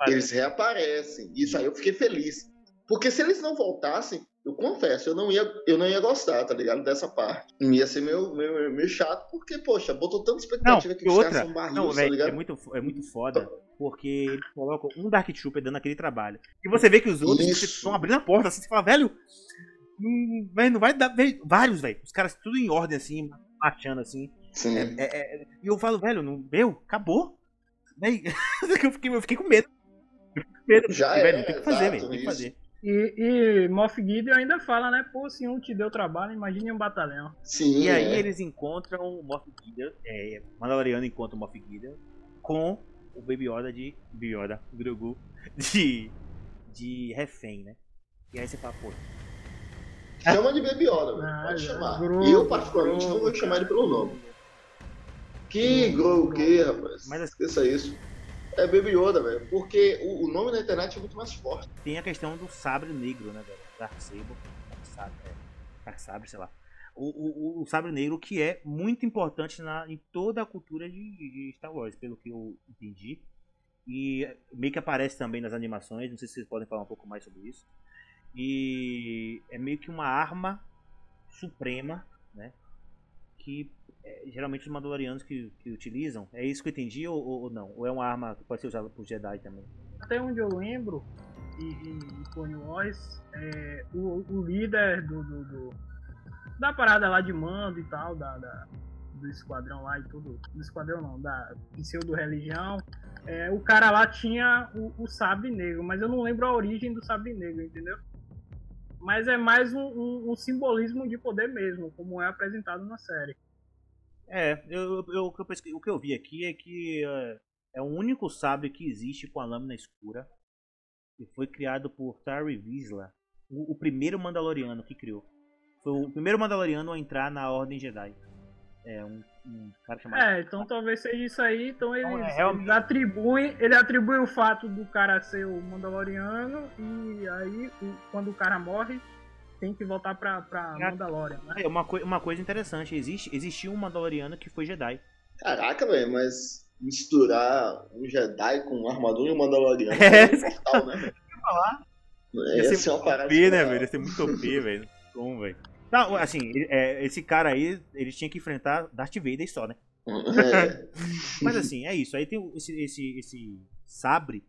Eles reaparecem. Isso aí eu fiquei feliz. Porque se eles não voltassem, eu confesso, eu não ia, eu não ia gostar, tá ligado? Dessa parte. Ia ser meio, meio, meio chato, porque, poxa, botou tanta expectativa não, que os outra, caras são barris, não, tá ligado? É muito, é muito foda, porque eles colocam um Dark Trooper dando aquele trabalho. E você vê que os outros estão abrindo a porta, assim, você fala, velho, não, véio, não vai dar. Véio, vários, velho. Os caras tudo em ordem, assim, marchando, assim. Sim. É, é, é, e eu falo, velho, não, meu, acabou. Véio, eu, fiquei, eu fiquei com medo. medo. Já velho, é, tem que fazer, velho, tem que fazer. E, e Moff Gideon ainda fala, né? Pô, se um te deu trabalho, imagine um batalhão. Sim. E aí é. eles encontram o Moff Gideon, é, Mandaloriano encontra o Moff Gideon com o Baby Yoda de Baby Yoda, Grogu, de, de refém, né? E aí você fala, pô. Chama de Baby Yoda, ah, pode chamar. Grogu, eu, particularmente, Grogu, não vou chamar ele pelo nome. Que Grogu, que, rapaz? Mas, assim, Esqueça isso. É Baby Yoda, velho. Porque o, o, nome na internet é muito mais forte. Tem a questão do sabre negro, né, velho? Dark Saber. Dark Sabre, é. Dark Sabre, sei lá. O, o, o, sabre negro que é muito importante na, em toda a cultura de, de, Star Wars, pelo que eu entendi. E meio que aparece também nas animações, não sei se vocês podem falar um pouco mais sobre isso. E é meio que uma arma suprema, né? Que é, geralmente os Mandalorianos que, que utilizam. É isso que eu entendi ou, ou, não? Ou é uma arma que pode ser usada por Jedi também? Até onde eu lembro, em, em Clone Wars, é, o, o, líder do, do, do, da parada lá de mando e tal, da, da, do esquadrão lá e tudo. Do esquadrão não, da pseudo-religião. É, o cara lá tinha o, o sabre negro, mas eu não lembro a origem do sabre negro, entendeu? Mas é mais um, um, um simbolismo de poder mesmo, como é apresentado na série. É, eu, eu, o, que eu, o que eu vi aqui é que é, é o único sabre que existe com a lâmina escura. E foi criado por Tari Vizsla, o, o, primeiro Mandaloriano que criou. Foi o primeiro Mandaloriano a entrar na Ordem Jedi. É, um, um cara chamado. É, então talvez seja isso aí. Então eles, então, é, realmente... eles atribuem, ele atribui o fato do cara ser o Mandaloriano e aí quando o cara morre, tem que voltar pra, pra Mandalorian. Né? É, uma, uma coisa interessante, existe, existiu um Mandaloriano que foi Jedi. Caraca, velho, mas misturar um Jedi com um armadura e um Mandaloriano é, é mortal, né? falar. É, ia ser uma parada. OP, né, velho? Ia ser muito OP, velho. Como, velho? Não, assim, é, esse cara aí, ele tinha que enfrentar Darth Vader só, né? É. Mas assim, é isso. Aí tem esse, esse, esse sabre,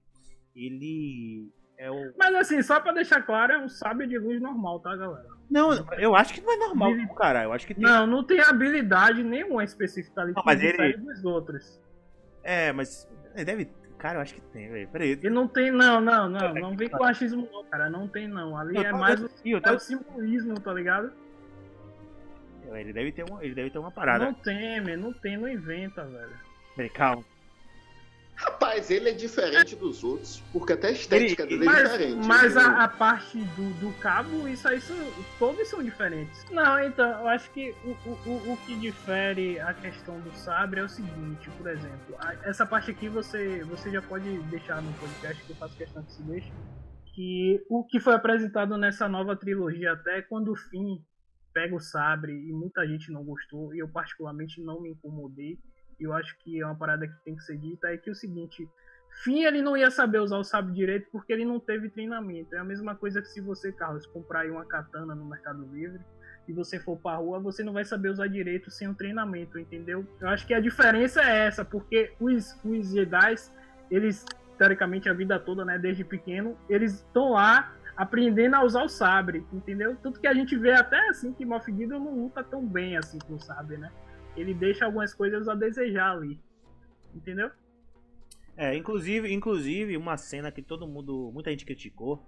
ele é o... Mas assim, só pra deixar claro, é um sábio de luz normal, tá, galera? Não, eu acho que não é normal, cara. Eu acho que tem... Não, não tem habilidade nenhuma específica ali não, mas ele... dos outros. É, mas ele deve. Cara, eu acho que tem, velho. Peraí. Ele não tem, não, não, não. Não vem com achismo, não, cara. Não tem, não. Ali é mais o, é o simbolismo, tá ligado? Ele deve ter uma, ele deve ter uma parada. Não teme, não tem, não inventa, velho. Peraí, calma. Rapaz, ele é diferente dos outros, porque até a estética Ele- dele é Mas, diferente. mas a, a parte do, do cabo, isso aí são, todos são diferentes. Não, então, eu acho que o, o, o- o que difere a questão do sabre é o seguinte, por exemplo, a- essa parte aqui você, você já pode deixar no podcast, que eu faço questão que se deixe, que o que foi apresentado nessa nova trilogia, até quando o Finn pega o sabre e muita gente não gostou, e eu particularmente não me incomodei, eu acho que é uma parada que tem que ser dita, é que o seguinte, Finn ele não ia saber usar o sabre direito porque ele não teve treinamento. É a mesma coisa que se você, Carlos, comprar uma katana no Mercado Livre e você for pra rua, você não vai saber usar direito sem um treinamento, entendeu? Eu acho que a diferença é essa, porque os, os Jedi, eles, teoricamente, a vida toda, né, desde pequeno, eles estão lá aprendendo a usar o sabre, entendeu? Tanto que a gente vê até assim que Moff Gideon não luta tão bem assim com o sabre, né? Ele deixa algumas coisas a desejar ali, entendeu? É, inclusive, inclusive, uma cena que todo mundo, muita gente criticou.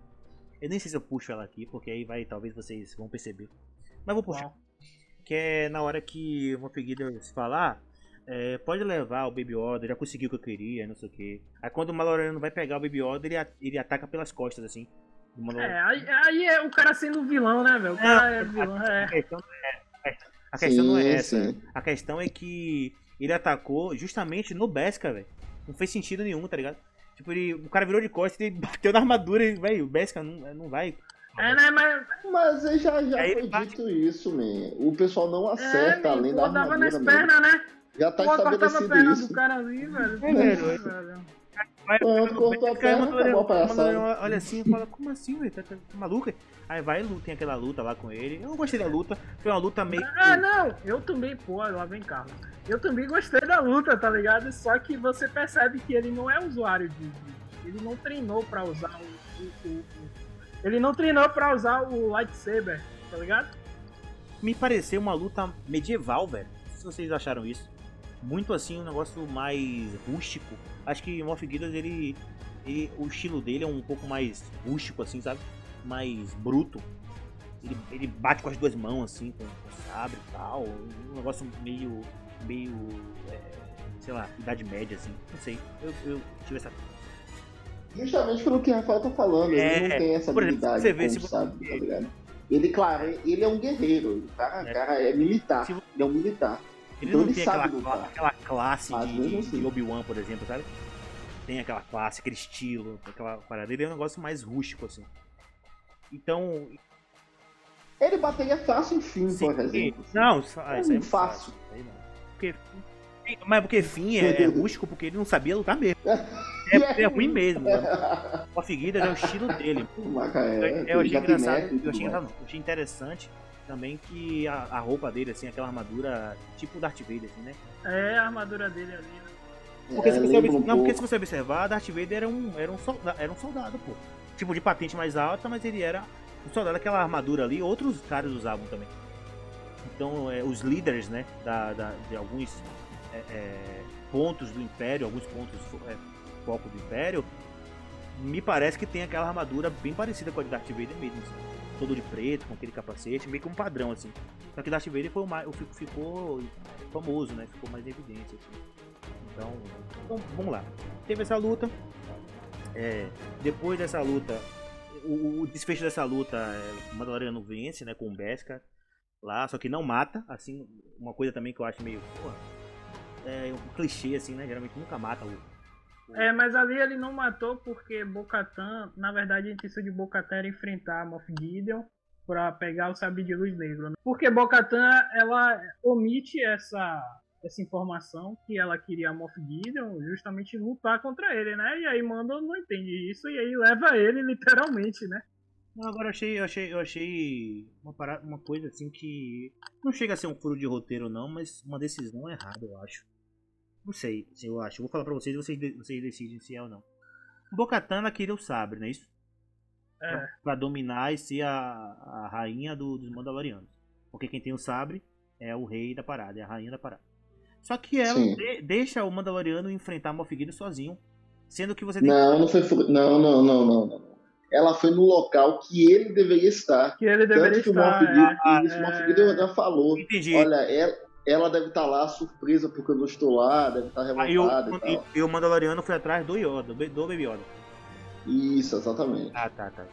Eu nem sei se eu puxo ela aqui, porque aí vai, talvez vocês vão perceber. Mas vou puxar. Que é na hora que o Moff Gideon falar, é, pode levar o Baby Yoda, já conseguiu o que eu queria, não sei o que. Aí quando o Maloriano vai pegar o Baby Yoda, ele, ele ataca pelas costas, assim. É, aí, aí é o cara sendo vilão, né, velho? O cara é vilão, A é. questão não é, a questão não é Sim, essa. sim. A questão é que ele atacou justamente no Beskar, velho. Não fez sentido nenhum, tá ligado? Tipo, ele, o cara virou de costas, ele bateu na armadura e, velho, o Beskar não, não vai. É, né, mas Mas já, já Aí foi bate- dito isso, man. O pessoal não acerta é, além da armadura, nas mesmo. pernas, né? Já tá Pô, a estabelecido perna isso. do cara ali, velho. É, velho. Cortou a perna, acabou a o palhaçada. Mandaloriano olha assim e fala, como assim, velho? Tá, tá, tá maluco? Aí vai e luta, tem aquela luta lá com ele. Eu não gostei da luta. Foi uma luta meio. Ah, não, eu também, pô, lá vem Carlos. Eu também gostei da luta, tá ligado? Só que você percebe que ele não é usuário de. Ele não treinou pra usar o. o- ele não treinou pra usar o lightsaber, tá ligado? Me pareceu uma luta medieval, velho. Não sei se vocês acharam isso. Muito assim, um negócio mais rústico. Acho que Moff Gideon, ele, ele- O estilo dele é um pouco mais rústico, assim, sabe? Mais bruto. Ele, ele bate com as duas mãos, assim, com, com o sabre e tal. Um negócio meio. meio. é, sei lá, idade média, assim. Não sei. Eu, eu tive essa. Justamente pelo que o Rafael tá falando, ele É, não tem essa por exemplo, habilidade você vê, como se você- sabe, tá ligado? Ele, claro, ele é um guerreiro, o cara, É. cara é militar, ele é um militar. Ele Então não ele tem aquela, lutar. aquela classe Mas de, de, assim. de Obi-Wan, por exemplo, sabe? Tem aquela classe, aquele estilo, aquela parada. Ele é um negócio mais rústico, assim. Então. Ele bateria fácil em fim, sim, por exemplo. não, isso, ah, isso aí é Fácil. fácil. Isso. Porque, mas porque Finn é, é rústico porque ele não sabia lutar mesmo. É, é ruim mesmo. Mano. Moff Gideon é o estilo dele. Maca, é, eu achei engraçado, eu achei, engraçado, não, eu achei interessante também que a, a roupa dele, assim, aquela armadura tipo Darth Vader, assim, né? É a armadura dele ali, né? Porque, É, se você, lembra obs- um não, porque se você observar, Darth Vader era um, era, um soldado, era um soldado, pô. Tipo, de patente mais alta, mas ele era um soldado. Aquela armadura ali, outros caras usavam também. Então, é, os líderes, né, da, da- de alguns é, é, pontos do Império, alguns pontos é, foco do Império, me parece que tem aquela armadura bem parecida com a de Darth Vader mesmo. assim. Todo de preto, com aquele capacete, meio que um padrão, assim. Só que Darth Vader foi o mais, o fi- ficou famoso, né? Ficou mais evidência, assim. Então, então, vamos lá. Teve essa luta. É, depois dessa luta, o, o desfecho dessa luta, é, o Mandaloriano vence, né, com o Beskar lá, só que não mata, assim, uma coisa também que eu acho meio, é um clichê assim, né, geralmente nunca mata o É, mas ali ele não matou porque Bocatan, na verdade, a intenção de Bocatan era enfrentar Moff Gideon pra pegar o sabre de luz negro. né? Porque Bocatan, ela omite essa essa informação que ela queria Moff Gideon justamente lutar contra ele, né? E aí Mando não entende isso e aí leva ele literalmente, né? Não, agora eu achei, eu achei, eu achei uma, parada, uma coisa assim que não chega a ser um furo de roteiro não, mas uma decisão errada, eu acho. Não sei, se eu acho. Eu vou falar pra vocês e vocês, de- vocês decidem se é ou não. Bocatana queria o sabre, não é isso? É, Pra, pra dominar e ser a, a rainha do- dos Mandalorianos. Porque quem tem o sabre é o rei da parada, é a rainha da parada. Só que ela de- deixa o Mandaloriano enfrentar Moff Gideon sozinho. Sendo que você tem Não, não foi. Não, não, não, não, não. ela foi no local que ele deveria estar. Que ele deveria Tanto que o estar. Moff Gideon, é. isso, o Moff é. Gideon já falou. Entendi. Olha, ela, ela deve estar lá surpresa porque eu não estou lá, deve estar Aí o, revoltada e e, tal. e o Mandaloriano foi atrás do Yoda, do, Baby Yoda. Isso, exatamente. Ah, tá, tá.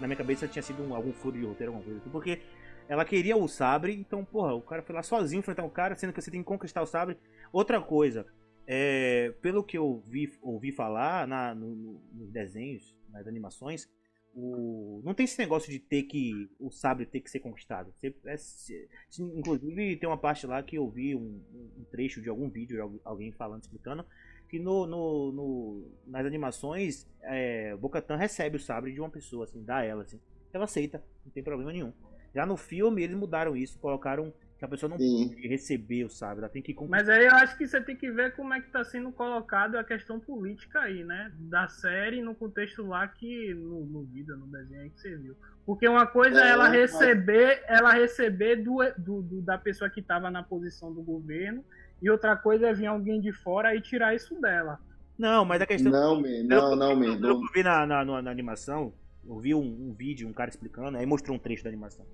Na minha cabeça tinha sido um- algum furo de roteiro, alguma coisa assim. Porque ela queria o sabre, então, porra, o cara foi lá sozinho enfrentar o cara, sendo que você tem que conquistar o sabre. Outra coisa, é, pelo que eu vi, ouvi falar na, no- nos desenhos, nas animações, o, não tem esse negócio de ter que. o sabre ter que ser conquistado. Você- é- se- inclusive, tem uma parte lá que eu vi um, um trecho de algum vídeo, de algu- alguém falando, explicando, que no, no- no- nas animações, é, Bocatan recebe o sabre de uma pessoa, assim, dá ela, assim. Ela aceita, não tem problema nenhum. Já no filme, eles mudaram isso, colocaram que a pessoa não Sim. pode receber o sabre, ela tem que conquistar. Mas aí eu acho que você tem que ver como é que tá sendo colocado a questão política aí, né? Da série no contexto lá que. No, no vídeo, no desenho aí que você viu. Porque uma coisa é, É, ela receber, ela receber do, do- do- da pessoa que tava na posição do governo, e outra coisa é vir alguém de fora e tirar isso dela. Não, mas a questão. Não, man, não, não, man. Não, eu vi na, na, na- na animação, eu vi um, um vídeo, um cara explicando, aí mostrou um trecho da animação.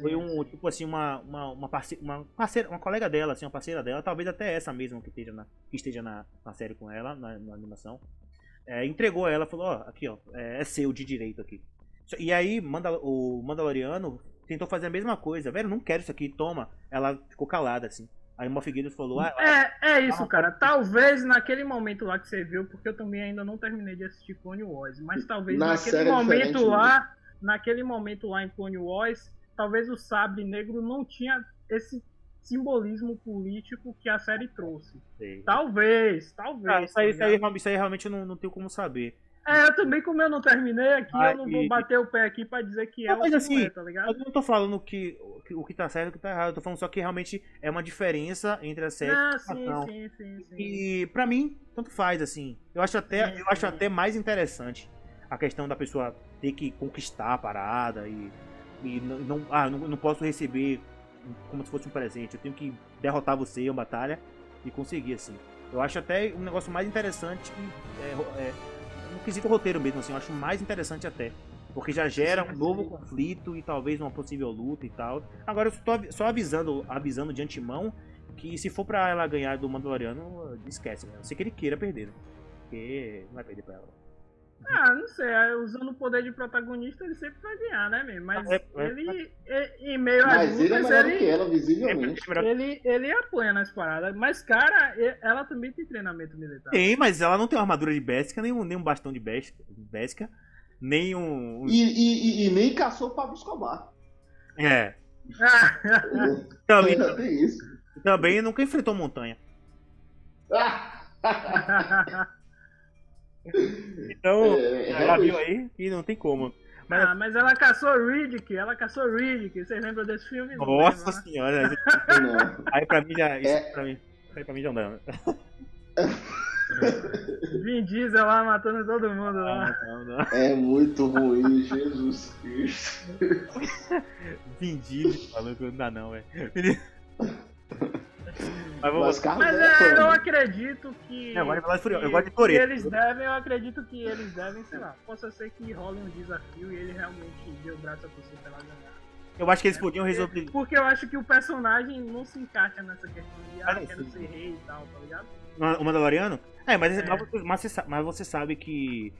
Foi um, tipo assim, uma, uma, uma, parce- uma parceira, uma colega dela, assim, uma parceira dela, talvez até essa mesma que esteja na, que esteja na, na série com ela, na, na animação. É, entregou ela, falou, ó, aqui, ó, é, é seu de direito aqui. E aí, Manda, o Mandaloriano tentou fazer a mesma coisa. Velho, não quero isso aqui, toma. Ela ficou calada, assim. Aí o Moff Gideon falou, ah, É, é isso, cara. Talvez naquele momento lá que você viu, porque eu também ainda não terminei de assistir Clone Wars, mas talvez Na naquele é momento lá, naquele momento lá em Clone Wars, talvez o sabre negro não tinha esse simbolismo político que a série trouxe. sei. Talvez, talvez. Ah, isso, aí, tá isso, aí, ligado? isso aí realmente eu não, não tenho como saber. É, eu também, como eu não terminei aqui, eu não vou Aí- bater o pé aqui pra dizer que é Não, ou mas assim, é, tá ligado? Eu não tô falando que, que- o que tá certo e o que tá errado. Eu tô falando só que realmente é uma diferença entre a série Ah, e a sim, sim, sim, sim. E pra mim, tanto faz, assim. Eu acho até, Sim, eu acho até mais interessante a questão da pessoa ter que conquistar a parada e, e não, ah, não, não posso receber como se fosse um presente. Eu tenho que derrotar você em uma batalha e conseguir, assim. Eu acho até um negócio mais interessante é, é, no quesito roteiro mesmo, assim. Eu acho mais interessante até. Porque já gera um novo conflito e talvez uma possível luta e tal. Agora eu avi- só avisando, avisando de antemão que se for pra ela ganhar do Mandaloriano, esquece, né? Não ser que ele queira perder, né? Porque não vai perder pra ela. Ah, não sei, usando o poder de protagonista, ele sempre vai ganhar, né, mesmo? Mas É, é. ele, e- em meio às mas ele é lutas, melhor ele, que ela, É, visivelmente. melhor- ele, ele apanha nas paradas. Mas, cara, ela também tem treinamento militar. Tem, mas ela não tem uma armadura de Bésica, nem um, nem um bastão de Bésica, nem um. E, e, e, e nem caçou o Pablo Escobar. É. Ah, Também, Ainda tem isso. também nunca enfrentou montanha. Ah, Então, É, ela realmente. viu aí que não tem como. Mas, ah, mas ela caçou Riddick, ela caçou Riddick. Vocês lembram desse filme? Não nossa lembra, né? senhora, não. aí pra mim já. Isso É. pra mim. Aí pra mim já não dá. Vin Diesel lá matando todo mundo lá. Não, não. É muito ruim, Jesus Cristo. Vendido, maluco, não dá não, velho. Mas vamos. Mas Carlos Mas é é, eu fã. acredito que. Eu gosto de eu gosto de eles devem, eu acredito que eles devem, sei lá. Possa ser que role um desafio e ele realmente dê o braço a torcer pra ela ganhar. Eu acho que eles podiam resolver. Porque eu acho que o personagem não se encaixa nessa questão de, ah, Ah, quero sim. ser rei e tal, tá ligado? O Mandaloriano? É, mas, É. Mas, você, mas, você, sa- mas você sabe que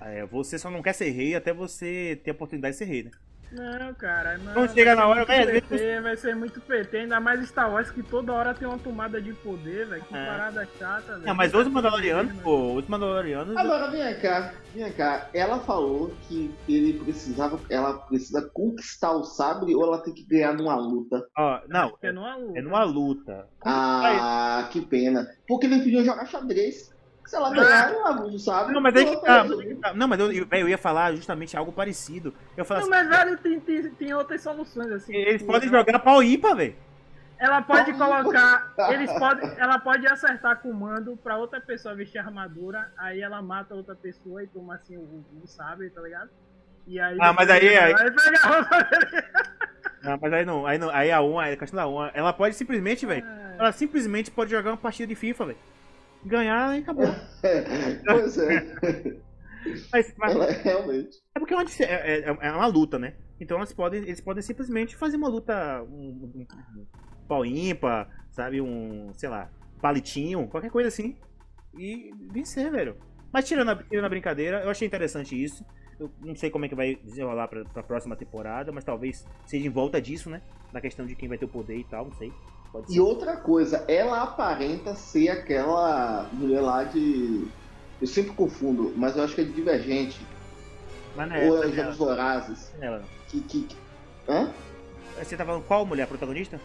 é, você só não quer ser rei até você ter a oportunidade de ser rei, né? Não, cara, não. Quando chega vai na ser hora, às vezes PT, vai ser muito PT, ainda mais Star Wars que toda hora tem uma tomada de poder, velho. Que É. parada chata, velho. Não, mas os Mandalorianos, pô, os Mandalorianos. Agora vem cá, vem cá. Ela falou que ele precisava, ela precisa conquistar o sabre ou ela tem que ganhar numa luta. Ó, não, não é luta. é numa luta. Ah, que pena. Porque ele podia jogar xadrez. Se ela ganhar, ela abusa o sabre. Não, mas aí que tá. é que tá. Não, mas eu, eu, eu ia falar justamente algo parecido. Eu falo Não, assim, mas velho, tem, tem, tem outras soluções, assim. eles tipo, podem ela- jogar pau ímpar, velho. Ela pode Pode- colocar. Eles podem, ela pode acertar comando pra outra pessoa vestir armadura, aí ela mata outra pessoa e toma assim o, o sabre, tá ligado? E aí. Ah, mas aí- ele aí- pega a roupa. Não, mas aí não, aí não, aí a uma, a questão da uma, ela pode simplesmente, velho, É. ela simplesmente pode jogar uma partida de FIFA, velho. Ganhar e acabou. pois é. Mas, mas Ela é realmente. é porque é uma, dif- é, é- é uma luta, né? Então elas podem, eles podem simplesmente fazer uma luta. Um, um- um pau ímpar, sabe? Um, sei lá, palitinho, qualquer coisa assim. E vencer, velho. Mas tirando a, tirando a brincadeira, eu achei interessante isso. Eu não sei como é que vai desenrolar pra, pra próxima temporada, mas talvez seja em volta disso, né? Na questão de quem vai ter o poder e tal, não sei. E outra coisa, ela aparenta ser aquela mulher lá de. Eu sempre confundo, mas eu acho que é de Divergente. Mas não é, ou ela, é é Jogos Vorazes. ela, não. Que, que, que- Hã? Você tá falando qual mulher? A protagonista?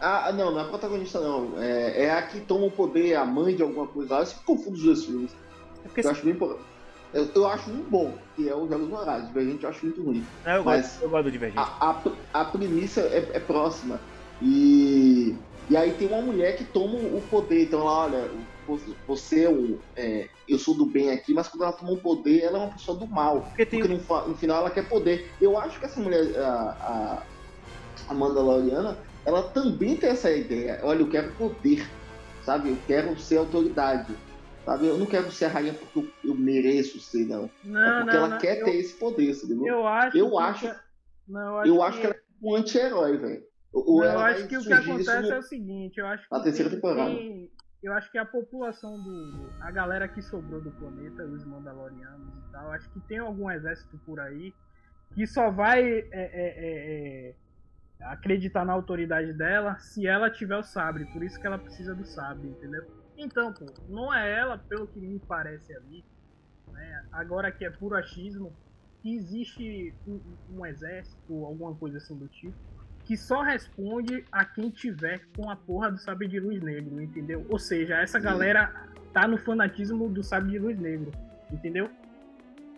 Ah, não, não é a protagonista, não. É, é a que toma o poder, a mãe de alguma coisa lá. Eu sempre confundo os dois filmes. É porque Eu acho bem. Eu, eu acho um bom, que é o Jogos Vorazes. Divergente eu acho muito ruim. Não, eu, mas- gosto, eu gosto do Divergente. A, a, a premissa é, é próxima. E, e aí tem uma mulher que toma o poder. Então ela, olha, você é um. é, eu sou do bem aqui, mas quando ela toma o poder, ela é uma pessoa do mal. Porque tem, Porque no, no final ela quer poder. Eu acho que essa mulher, a, a, a Mandaloriana, ela também tem essa ideia. Olha, eu quero poder, sabe? Eu quero ser autoridade. Sabe? Eu não quero ser a rainha porque eu, eu mereço ser, não. Não, é porque não, ela não. quer eu, ter esse poder, entendeu? eu acho. eu que- acho- Não, Eu acho que ela é um anti-herói, velho. Ou eu acho que o que isso acontece é o seguinte, eu acho que na terceira tem- temporada. tem- eu acho que a população do a galera que sobrou do planeta, os Mandalorianos e tal, acho que tem algum exército por aí que só vai é, é, é, é, acreditar na autoridade dela se ela tiver o sabre, por isso que ela precisa do sabre, entendeu? Então, pô, não é ela, pelo que me parece ali, né? Agora que é puro achismo, que existe um, um exército, alguma coisa assim do tipo, que só responde a quem tiver com a porra do sabre de luz negro, entendeu? Ou seja, essa galera tá no fanatismo do sabre de luz negro, entendeu?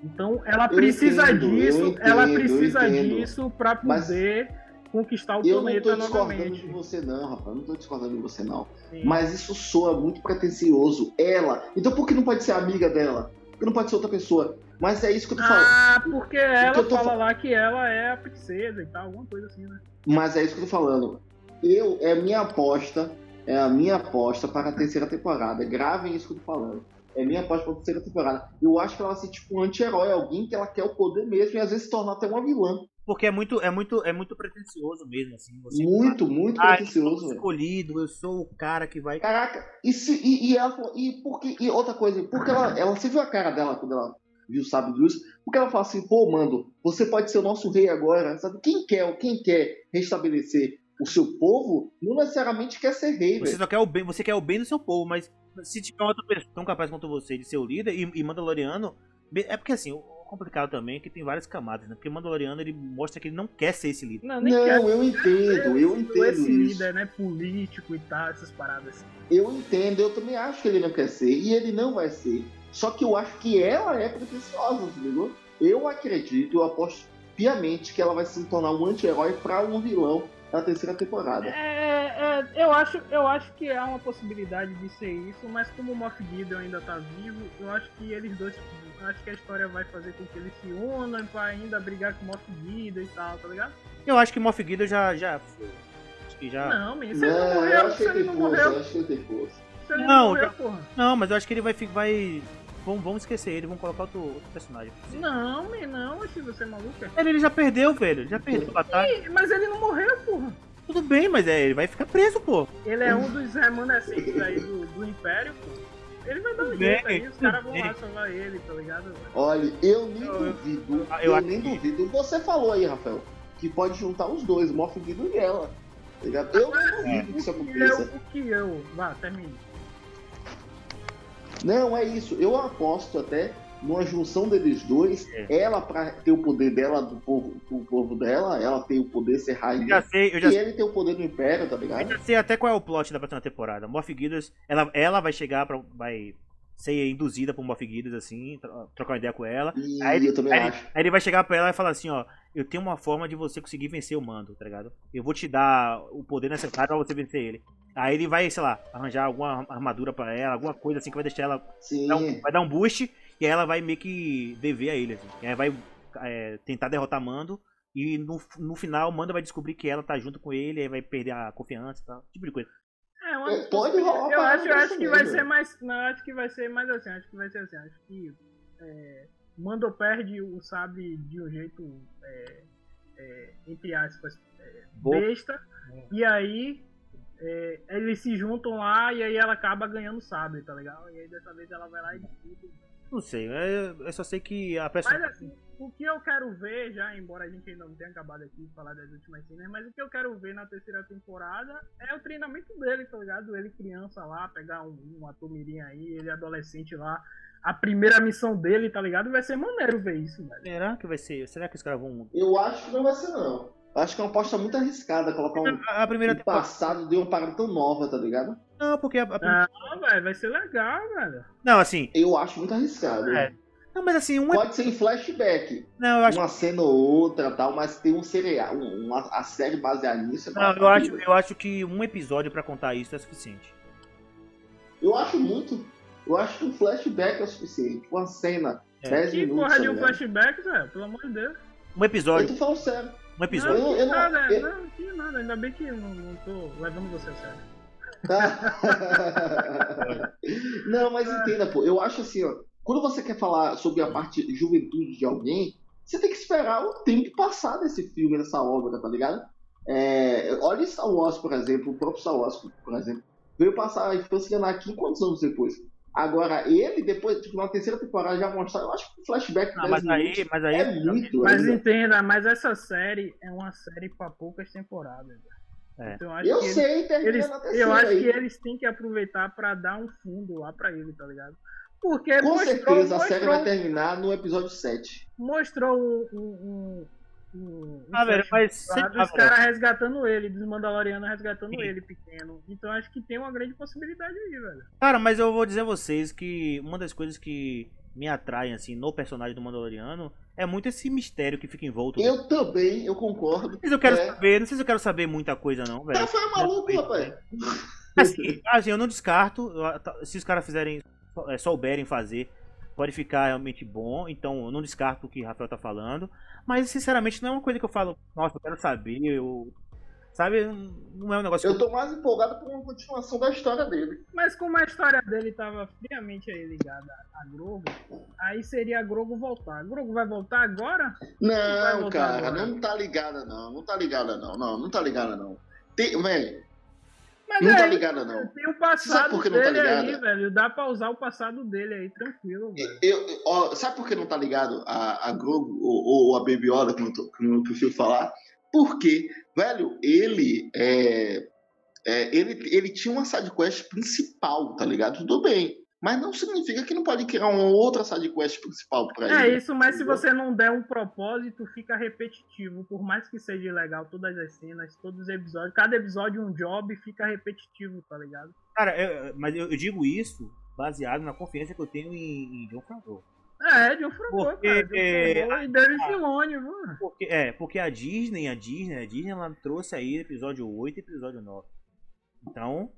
Então ela Eu precisa entendo, eu disso, entendo, ela eu precisa disso pra Mas poder conquistar o Eu não tô planeta discordando novamente. de você, não, rapaz. Eu não tô discordando de você, não. Sim. Mas isso soa muito pretencioso. Ela. Então por que não pode ser amiga dela? Por que não pode ser outra pessoa? Mas é isso que eu tô falando. Ah, porque ela eu fala fa- lá que ela é a princesa e tal, alguma coisa assim, né? Mas é isso que eu tô falando. Eu, é a minha aposta, é a minha aposta para a terceira temporada. Gravem isso que eu tô falando. É a minha aposta para a terceira temporada. Eu acho que ela vai ser tipo um anti-herói, alguém que ela quer o poder mesmo e às vezes se tornar até uma vilã. porque é muito, é muito, é muito pretencioso mesmo, assim. Você Muito, muito Ah, eu pretencioso, sou velho. escolhido, eu sou o cara que vai. Caraca, e, se, e, e ela falou- e porque e outra coisa, porque ela, ela você viu a cara dela quando ela viu o sábio de luz? Porque ela fala assim, pô, mando, você pode ser o nosso rei agora, sabe? Quem quer, quem quer restabelecer o seu povo, não necessariamente quer ser rei, Você velho. só quer o bem, você quer o bem do seu povo, mas se tiver outra pessoa tão capaz quanto você de ser o líder e, e Mandaloriano, é porque assim, o complicado também é que tem várias camadas, né? Porque Mandaloriano ele mostra que ele não quer ser esse líder. Não, Não, eu entendo, eu entendo esse isso. líder, né, político e tal, essas paradas assim. Eu entendo, eu também acho que ele não quer ser, e ele não vai ser. Só que eu acho que ela é pretensiosa, entendeu? Eu acredito, eu aposto piamente que ela vai se tornar um anti-herói pra um vilão na terceira temporada. É, é, eu, acho, eu acho que há uma possibilidade de ser isso, mas como o Moff Gideon ainda tá vivo, eu acho que eles dois. eu Acho que a história vai fazer com que eles se unam pra ainda brigar com o Moff Gideon e tal, tá ligado? Eu acho que Moff Gideon já já foi. Acho que já Não, man, se ele não Não, eu morreu, se ele não morreu, Não, não morreu, já- porra. Não, mas eu acho que ele vai vai vamos, vamos esquecer ele, vamos colocar outro, outro personagem. Não, man, não, oxe, você é maluco? Ele, ele já perdeu, velho. Ele já perdeu a batalha. Ih, Mas ele não morreu, porra. Tudo bem, mas é, ele vai ficar preso, pô. Ele é um dos remanescentes aí do, do Império, pô. Ele vai dar um jeito aí, os caras vão lá salvar ele, tá ligado? Olha, eu nem Eu- eu- duvido, eu eu, acho nem que- duvido. Você falou aí, Rafael, que pode juntar os dois, Moff Gideon e ela. tá ligado? Eu não duvido que isso O que aconteça. eu, o que eu... Vá, termine. Não, é isso. Eu aposto até numa junção deles dois. É. Ela, pra ter o poder dela, do povo, do povo dela, ela tem o poder de ser Eu já rainha. sei, eu já, E ele tem o poder do Império, tá eu ligado? já sei até qual é o plot da próxima temporada. Moff Gideon, ela, ela vai chegar para vai ser induzida por Moff Gideon assim, tro- trocar uma ideia com ela. E Aí ele, eu também aí, acho. aí ele vai chegar pra ela e falar assim, ó, eu tenho uma forma de você conseguir vencer o mando, tá ligado? Eu vou te dar o poder necessário pra você vencer ele. Aí ele vai, sei lá, arranjar alguma armadura pra ela, alguma coisa assim que vai deixar ela. Sim. dar um- vai dar um boost e aí ela vai meio que dever a ele, assim. E aí vai é, tentar derrotar Mando. E no, no final, Mando vai descobrir que ela tá junto com ele, aí vai perder a confiança e tal. Tipo de coisa. É, uma É, pode rolar Eu uma acho, eu acho que vai ser mais. Não, eu acho que vai ser mais assim. Acho que vai ser assim. Acho que. é, Mando perde o sabe de um jeito, é, é, entre aspas, é, besta. E aí é, eles se juntam lá e aí ela acaba ganhando o sabre, tá ligado? E aí dessa vez ela vai lá e tudo. Não sei, eu, eu só sei que a Mas personagem. assim, o que eu quero ver, já, embora a gente ainda não tenha acabado aqui de falar das últimas cenas, mas o que eu quero ver na terceira temporada é o treinamento dele, tá ligado? Ele criança lá, pegar um, um ator mirim aí, ele adolescente lá. A primeira missão dele, tá ligado? Vai ser maneiro ver isso, velho. Será que vai ser? Será que os caras vão. Eu acho que não vai ser, não. Eu acho que é uma aposta muito arriscada colocar um, A primeira um temporada. passado de uma parada tão nova, tá ligado? Não, porque a, a primeira- Não, velho, vai ser legal, velho. Não, assim. Eu acho muito arriscado. É. Não, mas assim, um. Pode ser em flashback, Não, eu acho. uma cena ou outra tal, mas tem um serial, um- uma, a série baseada nisso. é Não, eu acho, eu acho que um episódio pra contar isso é suficiente. Eu acho muito. Eu acho que um flashback é o suficiente. Uma cena, É. 10 Que minutos. porra de tá um flashback, velho? Pelo amor de Deus. Um Eu episódio. tô falando sério. Um episódio. Não, Eu- que eu não- nada, eu- não, que nada. Ainda bem que eu não, não tô levando você a sério. Não, mas entenda, pô. Eu acho assim, ó. Quando você quer falar sobre a parte juventude de alguém, você tem que esperar o tempo passar desse filme, dessa obra, tá ligado? É, olha Star Wars, por exemplo, o próprio Star Wars, por exemplo, veio passar a infância de Anakin quantos anos depois? Agora, ele, depois, tipo, na terceira temporada já mostrar, eu acho que o flashback Não, 10 mas aí, mas aí. é muito Mas ainda. entenda, mas essa série é uma série pra poucas temporadas. velho. É. Então, eu acho Eu que sei, termina Eles, na eu acho aí. que eles têm que aproveitar pra dar um fundo lá pra ele, tá ligado? Porque Com mostrou, certeza a série mostrou, vai terminar no episódio 7. mostrou um, um, um, um, Ah, velho, mas. velho, caras resgatando ele, dos Mandalorianos resgatando ele pequeno. Então acho que tem uma grande possibilidade aí, velho. Cara, mas eu vou dizer a vocês que uma das coisas que me atraem, assim, no personagem do Mandaloriano é muito esse mistério que fica envolto. Eu também, eu concordo. Se eu quero É. saber, não sei se eu quero saber muita coisa, não, velho. Rafael é maluco, rapaz. Assim, assim, eu não descarto. tá- Se os caras fizerem, souberem fazer, pode ficar realmente bom. Então, eu não descarto o que o Rafael tá falando. Mas, sinceramente, não é uma coisa que eu falo, nossa, eu quero saber. Eu, sabe, não é um negócio Eu que tô mais empolgado por uma continuação da história dele. Mas como a história dele tava friamente aí ligada a Grogu, aí seria a Grogu voltar. A Grogu vai voltar agora? Não, voltar cara, agora. não tá ligada não. Não tá ligada não. Não, não tá ligada não. Tem, velho, Mas não tá aí, ligada não. tem o Sabe passado por que não tá dele aí, velho. Dá pra usar o passado dele aí, tranquilo, velho. Eu, eu- ó, sabe por que não tá ligado a, a Grogu ou, ou a Baby Yoda, como eu, tô- como eu prefiro falar? Porque, velho, ele é, é, ele, ele tinha uma sidequest principal, tá ligado? Tudo bem. Mas não significa que não pode criar uma outra sidequest principal pra É ele. isso, mas se você não der um propósito, fica repetitivo. Por mais que seja legal todas as cenas, todos os episódios, cada episódio um job fica repetitivo, tá ligado? Cara, eu- mas eu, eu digo isso baseado na confiança que eu tenho em, em John Favreau. É, um Favreau, Porque, cara. John é, Favreau e David Filoni, mano. Porque, é, porque a Disney, a Disney, a Disney, ela trouxe aí episódio 8 e episódio 9. Então,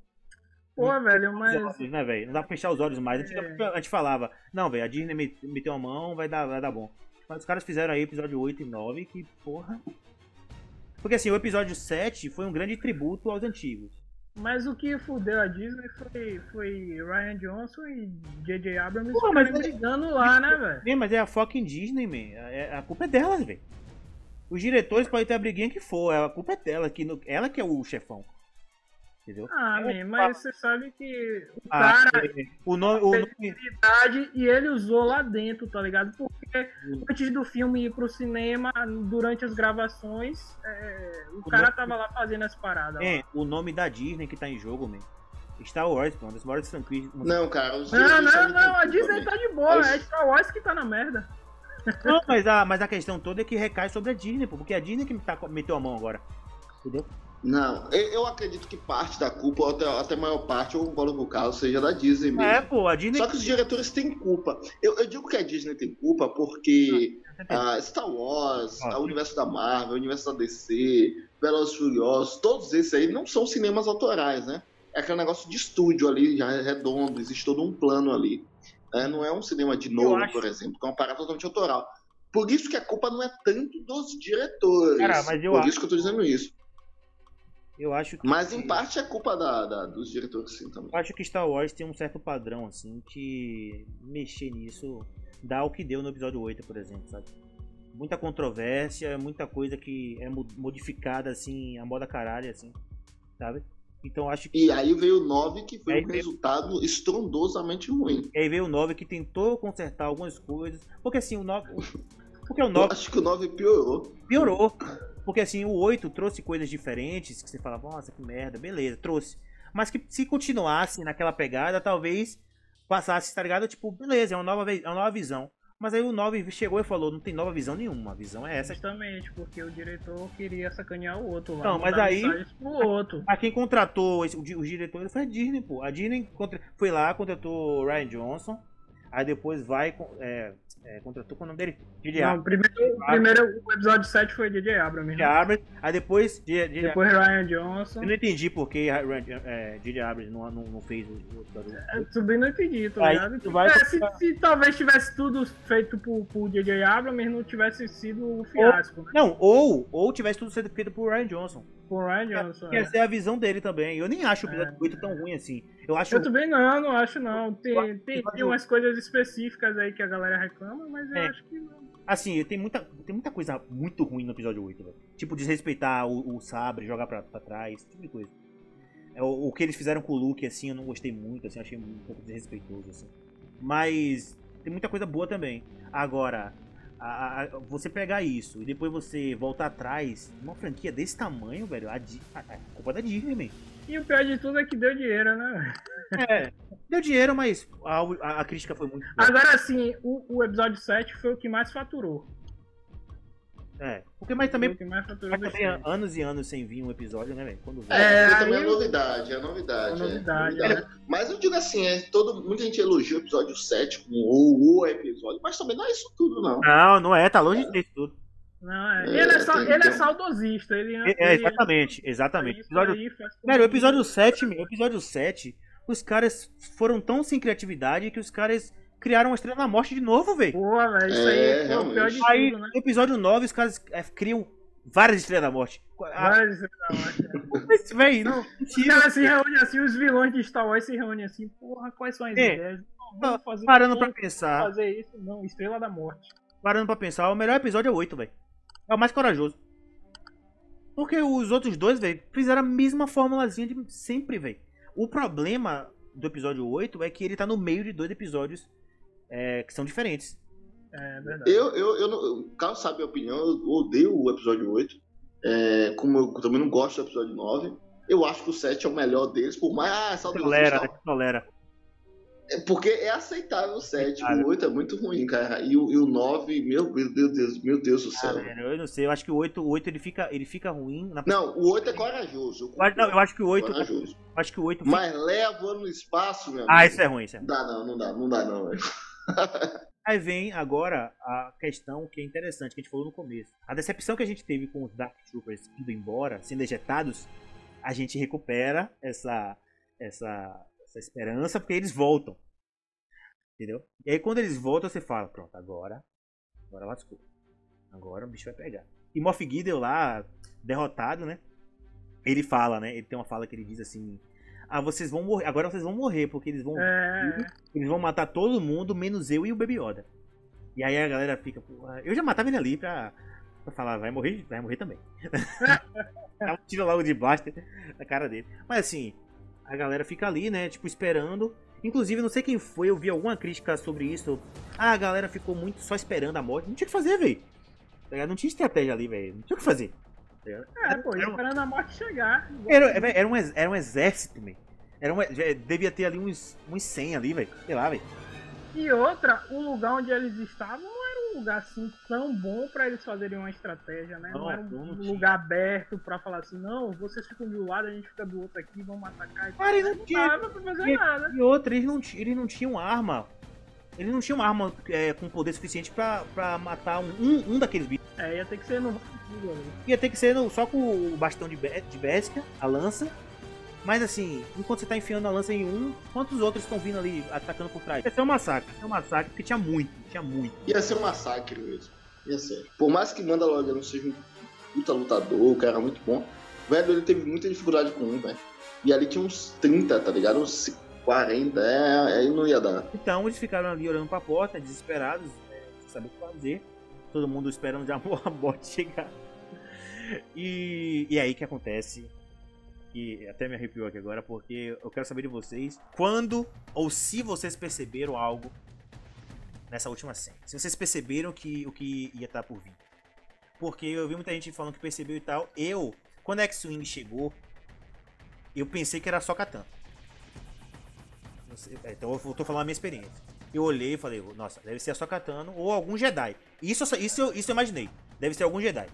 Pô, velho, mas. olhos, né, velho? Não dá pra fechar os olhos mais. É. A gente falava, não, velho, a Disney met- meteu a mão, vai dar, vai dar bom. Mas os caras fizeram aí episódio 8 e 9, que porra. Porque assim, o episódio 7 foi um grande tributo aos antigos. Mas o que fudeu a Disney foi, foi Ryan Johnson e J.J. Abrams Pô, mas- ficarem brigando lá, né, velho? Sim, mas é a fucking Disney, man. É- a culpa é delas, velho. Os diretores podem ter a briguinha que for, a culpa é dela, que no- ela que é o chefão. Entendeu? Ah, man, mas você sabe que o Ah, cara é, o nome, o nome, e ele usou lá dentro, tá ligado? Porque antes do filme ir pro cinema, durante as gravações, é, o O cara nome- tava lá fazendo as paradas. é, o nome da Disney que tá em jogo, man. Star Wars, pô, uma das maiores franquias. Não, cara, os Não, não, não, a Disney tá de boa, Mas- é Star Wars que tá na merda. Não, mas a, mas a questão toda é que recai sobre a Disney, pô, porque é a Disney que tá, meteu a mão agora. Entendeu? Não, eu, acredito que parte da culpa, ou até, até maior parte, eu concordo com o Carlos, seja da Disney mesmo. É, pô, a Disney. Só que os diretores têm culpa. Eu, eu digo que a Disney tem culpa porque a Star Wars, Ah. o universo da Marvel, o universo da DC, Velozes Furiosos, todos esses aí não são cinemas autorais, né? É aquele negócio de estúdio ali, já é redondo, existe todo um plano ali. né? Não é um cinema de novo, por exemplo, que é uma parada totalmente autoral. Por isso que a culpa não é tanto dos diretores. Cara, mas eu por acho- isso que eu tô dizendo isso. Eu acho que. Mas em parte é culpa da, da- dos diretores sim também. Eu acho que Star Wars tem um certo padrão, assim, que mexer nisso dar o que deu no episódio 8, por exemplo, sabe? Muita controvérsia, muita coisa que é mo- modificada assim, a moda caralho, assim, sabe? Então acho que. E aí veio o 9, que foi Aí um veio- resultado estrondosamente ruim. E aí veio o 9 que tentou consertar algumas coisas. Porque assim, o 9. Porque o Eu 9 acho que o 9 piorou. piorou. Porque assim, o 8 trouxe coisas diferentes, que você fala, nossa, que merda, beleza, trouxe. Mas que se continuasse naquela pegada, talvez passasse, tá ligado? Tipo, beleza, é uma nova, é uma nova visão. Mas aí o 9 chegou e falou, não tem nova visão nenhuma, a visão é essa. Justamente, porque o diretor queria sacanear o outro lá. Não, mas aí- Pro outro. Mas quem contratou esse- o di- os diretores foi a Disney, pô. A Disney contra- foi lá, contratou o Ryan Johnson. Aí depois vai, com- é, é, contratou, é o nome dele? J.J. Não, Abrams. primeiro, primeiro, o episódio 7 foi DJ Abrams. Né? Abrams. Aí depois, J.J. Abrams. Depois Ryan Johnson. Eu não entendi porque é, J.J. Abrams não, não, não fez o episódio. Eu também não entendi, tá ligado? tu vai- É, se, se talvez tivesse tudo feito por, por DJ Abrams, não tivesse sido um fiasco, né? Não, ou, ou tivesse tudo sido feito por Ryan Johnson. Por Ryan Johnson. Que é. essa é a visão dele também. Eu nem acho o episódio 8 tão ruim assim. Eu acho. Eu também não, não acho não. Tem, tem, tem umas coisas específicas aí que a galera reclama, mas eu É. acho que não. Assim, tem muita, tem muita coisa muito ruim no episódio 8, velho. Tipo, desrespeitar o, o sabre, jogar pra, pra trás, esse tipo de coisa. É, o, o que eles fizeram com o Luke, assim, eu não gostei muito, assim, achei um pouco desrespeitoso, assim. Mas tem muita coisa boa também. Agora, a- a- você pegar isso e depois você voltar atrás, uma franquia desse tamanho, velho, a, a, a culpa é da Disney, man. E o pior de tudo é que deu dinheiro, né? É, deu dinheiro, mas a, a- a crítica foi muito boa. Agora sim, o, o episódio 7 foi o que mais faturou. É, porque mas também, mas também anos e anos sem vir um episódio, né, velho? Quando vem. É, É, também eu- novidade, é novidade. É é, novidade, novidade. Mas eu digo assim, é, todo, muita gente elogia o episódio 7 como o, o episódio, mas também não é isso tudo, não. Não, não é, tá longe de ter isso tudo. Não, é. É, ele, é sa- tem- ele é saudosista. Ele, É, é, exatamente, exatamente. isso Episódio, aí cara, o episódio 7, meu, o episódio 7, os caras foram tão sem criatividade que os caras criaram uma estrela da morte de novo, velho. Porra, velho, isso É, aí foi o pior de Aí, tudo, né? no episódio 9, os caras é, criam várias estrelas da morte. Várias- não, acho que- mas, velho, não, Os mentira. caras se reúnem assim, os vilões de Star Wars se reúnem assim, porra, quais são as É. ideias? Não, fazer Parando vamos pra pensar, fazer isso, não, Estrela da Morte. parando pra pensar, o melhor episódio é o 8, velho. É o mais corajoso. Porque os outros dois, velho, fizeram a mesma formulazinha de sempre, velho. O problema do episódio 8 é que ele tá no meio de dois episódios é, que são diferentes. É verdade. Eu, eu, eu não, o Carlos sabe a minha opinião, eu odeio o episódio 8. É, como eu também não gosto do episódio 9. Eu acho que o 7 é o melhor deles, por mais. Ah, saudosista. Tolera, né? Tolera. É porque é aceitável o 7. Aceitável. O 8 é muito ruim, cara. E o, e o 9, meu, meu Deus, meu Deus do Ah, céu. velho, eu não sei, eu acho que o 8, o 8 ele, fica, ele fica ruim. Na... Não, o 8 é corajoso. Eu acho- não, eu acho que o 8. Corajoso. Acho que o 8 fica... Mas leva no espaço, meu Ah, amigo. isso é ruim, isso é ruim. Não dá não, não dá, não dá não, velho. Aí vem agora a questão que é interessante, que a gente falou no começo. A decepção que a gente teve com os Dark Troopers indo embora, sendo ejetados, a gente recupera essa, essa, essa esperança, porque eles voltam. Entendeu? E aí quando eles voltam, você fala, pronto, agora, agora lascou. Agora o bicho vai pegar. E Moff Gideon lá, derrotado, né? Ele fala, né? Ele tem uma fala que ele diz assim: Ah, vocês vão morrer. Agora vocês vão morrer, porque eles vão É, eles vão matar todo mundo, menos eu e o Baby Yoda. E aí a galera fica, "Porra, eu já matava ele ali pra, pra falar, vai morrer, vai morrer também. Tiro logo de blaster na cara dele. Mas assim, a galera fica ali, né, tipo, esperando. Inclusive, não sei quem foi, eu vi alguma crítica sobre isso. Ah, a galera ficou muito só esperando a morte. Não tinha o que fazer, velho. Tá? Não tinha estratégia ali, velho. Não tinha o que fazer. É, pô, Era um- esperando a morte chegar. Era, era, era um, era um exército, velho. Era um, já devia ter ali uns, uns 100 ali, velho. Sei lá, velho. E outra, o lugar onde eles estavam não era um lugar assim tão bom pra eles fazerem uma estratégia, né? Não, Não, era um não lugar aberto pra falar assim, não, vocês ficam de um lado, a gente fica do outro aqui, vamos atacar e. Cara, e não Não tinha. dava pra fazer E- nada. E outra, eles não, eles não tinham arma. Eles não tinham arma é, com poder suficiente pra, pra matar um, um, um daqueles bichos. É, ia ter que ser no. Ia ter que ser no- só com o bastão de, be- de Bestia, a lança. Mas assim, enquanto você tá enfiando a lança em um, quantos outros estão vindo ali atacando por trás? Ia ser um massacre, ia ser um massacre, porque tinha muito, tinha muito. Ia ser um massacre mesmo. Ia ser. Por mais que Mandalorian seja um puta lutador, o cara é muito bom, velho, ele teve muita dificuldade com um, velho. E ali tinha uns 30, tá ligado? Uns 40, é, aí não ia dar. Então eles ficaram ali olhando pra porta, desesperados, né, sem saber o que fazer. Todo mundo esperando já a morte chegar. E, e aí que acontece? Que até me arrepiou aqui agora, porque eu quero saber de vocês quando ou se vocês perceberam algo nessa última cena. Se vocês perceberam que o que ia estar por vir. Porque eu vi muita gente falando que percebeu e tal. Eu, quando X-Wing chegou, eu pensei que era só Katan. É, então eu tô falando a minha experiência. Eu olhei e falei, nossa, deve ser a Sokatano ou algum Jedi. Isso, isso, isso eu imaginei. Deve ser algum Jedi.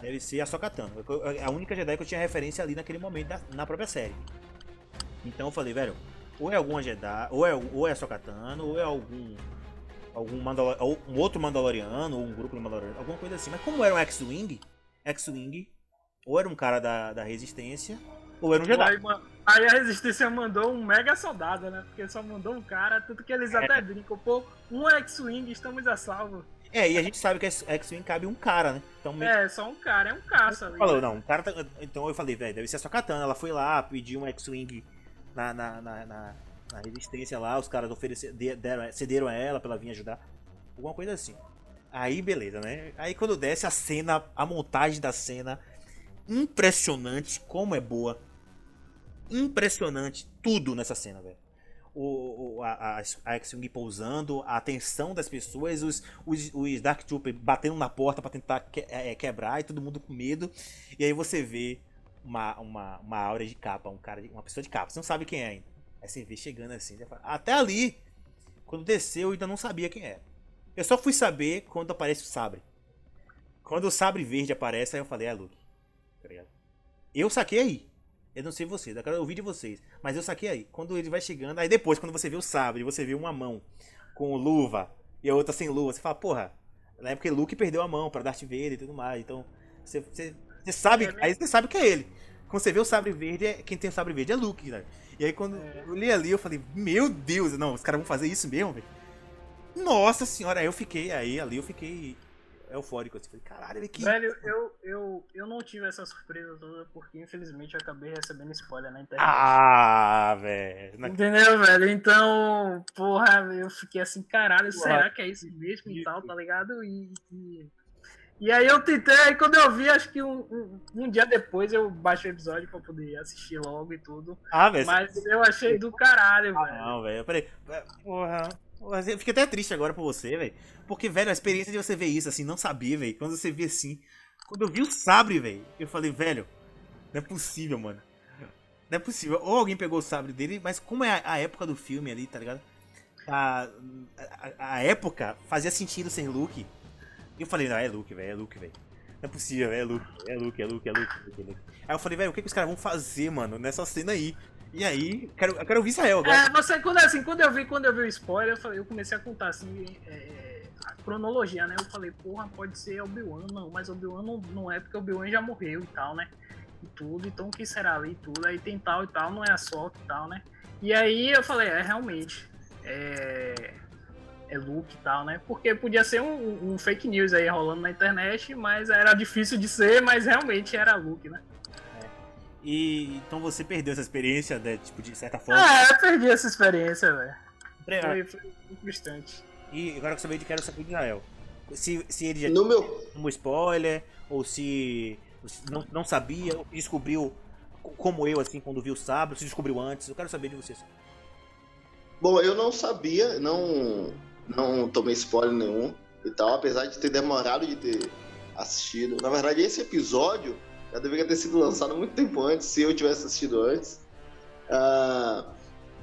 Deve ser a Sokatano. A única Jedi que eu tinha referência ali naquele momento da, na própria série. Então eu falei, velho, ou é alguma Jedi, ou é, ou é a Sokatano, ou é algum algum Mandalor ou um outro Mandaloriano, ou um grupo de Mandaloriano, alguma coisa assim. Mas como era um X-Wing, X-Wing, ou era um cara da, da Resistência, ou era um Jedi. Aí, aí, a Resistência mandou um mega soldado, né? Porque só mandou um cara, tudo que eles é. até brincam, pô, um X-Wing, estamos a salvo. É, e a gente sabe que X-Wing cabe um cara, né? Então, meio... É, só um cara, é um caça. Ali, Falou, não, um cara tá... Então eu falei, velho, deve ser a sua katana. Ela foi lá, pediu um X-Wing na, na, na, na, na resistência lá, os caras ofereceram, deram, cederam a ela pra ela vir ajudar. Alguma coisa assim. Aí, beleza, né? Aí quando desce a cena, a montagem da cena, impressionante, como é boa. Impressionante tudo nessa cena, velho. O, o, a, a X-Wing pousando, a atenção das pessoas, os, os, os Dark Troopers batendo na porta para tentar que, é, quebrar e todo mundo com medo. E aí você vê uma, uma, uma aura de capa, um cara, uma pessoa de capa. Você não sabe quem é ainda. Aí você vê chegando assim. Até ali, quando desceu, eu ainda não sabia quem era. Eu só fui saber quando aparece o sabre. Quando o sabre verde aparece, aí eu falei, é Luke. Tá? Eu saquei aí. Eu não sei vocês, eu quero ouvir de vocês. Mas eu saquei aí. Quando ele vai chegando, aí depois, quando você vê o sabre, você vê uma mão com luva e a outra sem luva, você fala, porra, na época Luke perdeu a mão pra Darth Vader e tudo mais. Então, você, você, você sabe, é aí você sabe que é ele. Quando você vê o sabre verde, é, quem tem o sabre verde é Luke, né? E aí quando é. eu li ali, eu falei, meu Deus, não, os caras vão fazer isso mesmo, velho. Nossa senhora, aí eu fiquei, aí ali eu fiquei eufórico. Assim, falei, caralho, ele que. Velho, eu, eu, eu não tive essa surpresa toda porque infelizmente eu acabei recebendo spoiler na internet. Ah, velho. Entendeu, velho? Então, porra, eu fiquei assim, caralho, porra. será que é isso mesmo e tal, tá ligado? E, e, e, aí eu tentei, aí quando eu vi, acho que um, um, um, dia depois eu baixei o episódio pra poder assistir logo e tudo. Ah, velho. Mas eu achei do caralho, ah, velho. Não, velho, eu falei, porra. Eu fiquei até triste agora por você, velho. Porque, velho, a experiência de você ver isso, assim, não sabia, velho. Quando você vê assim. Quando eu vi o sabre, velho, eu falei, velho, não é possível, mano. Não é possível. Ou alguém pegou o sabre dele, mas como é a, época do filme ali, tá ligado? A, a, a época fazia sentido ser Luke. E eu falei, não, é Luke, velho, é Luke, velho. Não é possível, é Luke, é Luke, é Luke, é Luke, é Luke. Aí eu falei, velho, o que, que os caras vão fazer, mano, nessa cena aí? E aí, quero, eu quero ouvir Israel agora. É, você, quando, assim, quando eu vi, quando eu vi o spoiler, eu, falei, eu comecei a contar assim, é, a cronologia, né? Eu falei, porra, pode ser Obi-Wan, não, mas Obi-Wan não, não é porque Obi-Wan já morreu e tal, né? E tudo, então o que será ali e tudo, aí tem tal e tal, não é a Soca e tal, né? E aí eu falei, é realmente, é, é Luke e tal, né? Porque podia ser um, um fake news aí rolando na internet, mas era difícil de ser, mas realmente era Luke, né? E então você perdeu essa experiência, né? Tipo, de certa forma. Ah, eu perdi essa experiência, velho. Foi, foi frustrante. E agora que eu saber de quero saber de Israel. Se, se ele já no meu... um spoiler, ou se não, não sabia, ou descobriu como eu, assim, quando viu o Sabre, se descobriu antes. Eu quero saber de vocês. Bom, eu não sabia, não, não tomei spoiler nenhum e tal, apesar de ter demorado de ter assistido. Na verdade, esse episódio já deveria ter sido lançado muito tempo antes, se eu tivesse assistido antes. Uh,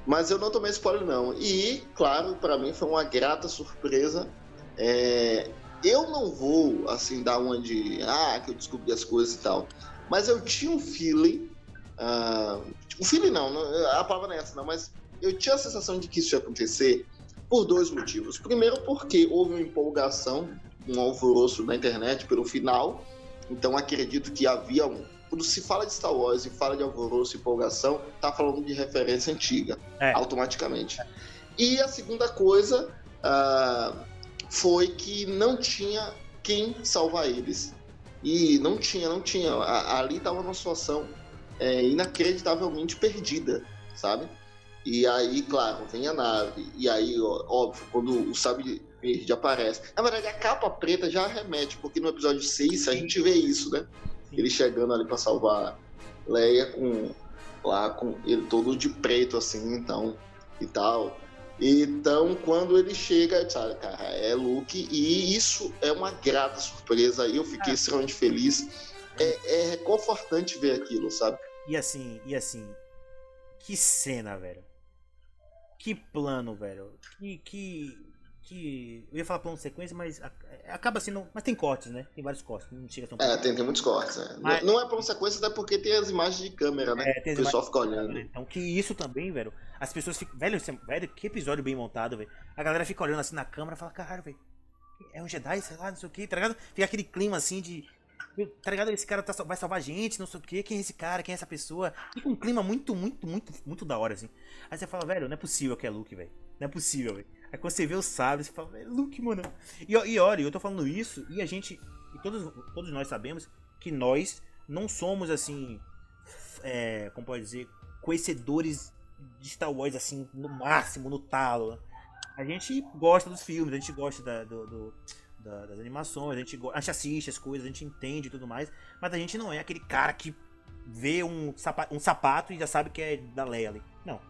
mas eu não tomei spoiler, não. E, claro, para mim foi uma grata surpresa. É, eu não vou, assim, dar uma de. Ah, que eu descobri as coisas e tal. Mas eu tinha um feeling. Uh, um feeling não, a palavra não é essa, não, mas eu tinha a sensação de que isso ia acontecer por dois motivos. Primeiro, porque houve uma empolgação, um alvoroço na internet pelo final. Então acredito que havia um. Quando se fala de Star Wars e fala de alvoroço e empolgação, tá falando de referência antiga, é. automaticamente. E a segunda coisa uh, foi que não tinha quem salvar eles. E não tinha, não tinha. A, ali estava numa situação é, inacreditavelmente perdida, sabe? E aí, claro, vem a nave. E aí, ó, óbvio, quando o Sabe Verde aparece. Na verdade, a capa preta já remete, porque no episódio 6 a gente vê isso, né? Ele chegando ali pra salvar Leia com. Lá com ele todo de preto, assim, então. E tal. Então, quando ele chega, sabe, cara, é Luke, e isso é uma grata surpresa. Eu fiquei É. extremamente feliz. É, é reconfortante ver aquilo, sabe? E assim, e assim. Que cena, velho. Que plano, velho. Que. que. Que eu ia falar plano de sequência, mas a- acaba sendo. Mas tem cortes, né? Tem vários cortes. Não chega tão. É, tem, tem muitos cortes. né? Mas- Não é pra uma sequência, até porque tem as imagens de câmera, né? É, tem o as pessoal imagens- fica olhando. Então, que isso também, velho. As pessoas ficam. Velho, esse- velho, que episódio bem montado, velho. A galera fica olhando assim na câmera e fala, caralho, velho. É um Jedi, sei lá, não sei o que, tá ligado? Fica aquele clima assim de. Tá ligado? Esse cara tá- vai salvar a gente, não sei o que. Quem é esse cara? Quem é essa pessoa? Fica um clima muito, muito, muito, muito da hora, assim. Aí você fala, velho, não é possível que é Luke, velho. Não é possível, velho. Aí quando você vê o sabre, você fala, velho, Luke, mano. E, e olha, eu tô falando isso e a gente. E todos, todos nós sabemos que nós não somos assim. É, como pode dizer? Conhecedores de Star Wars, assim, no máximo, no talo. A gente gosta dos filmes, a gente gosta da- do- do- da- das animações, a gente, go- a gente assiste as coisas, a gente entende e tudo mais, mas a gente não é aquele cara que vê um sapato, um sapato e já sabe que é da Leia ali. Não.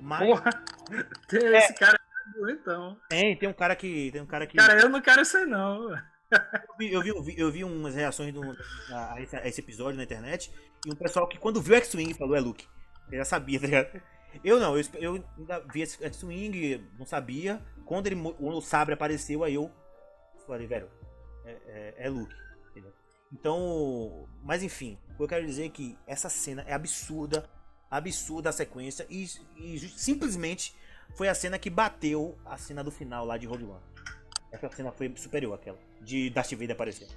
Mas Porra, tem esse cara é bonitão. tem, tem um cara que. Tem um cara que. Cara, eu não quero ser, não. Eu vi, eu vi, eu vi, umas reações do, a, a esse, episódio na internet e um pessoal que quando viu o X-Wing falou é Luke. Eu já sabia, tá ligado? Eu não, eu, eu ainda vi esse X-Wing, não sabia. Quando ele, o sabre apareceu, aí eu falei, velho, é, é, é Luke. entendeu? Então, mas enfim, o que eu quero dizer é que essa cena é absurda, absurda a sequência e, e simplesmente foi a cena que bateu a cena do final lá de Rogue One. Essa cena foi superior àquela, de Darth Vader aparecer.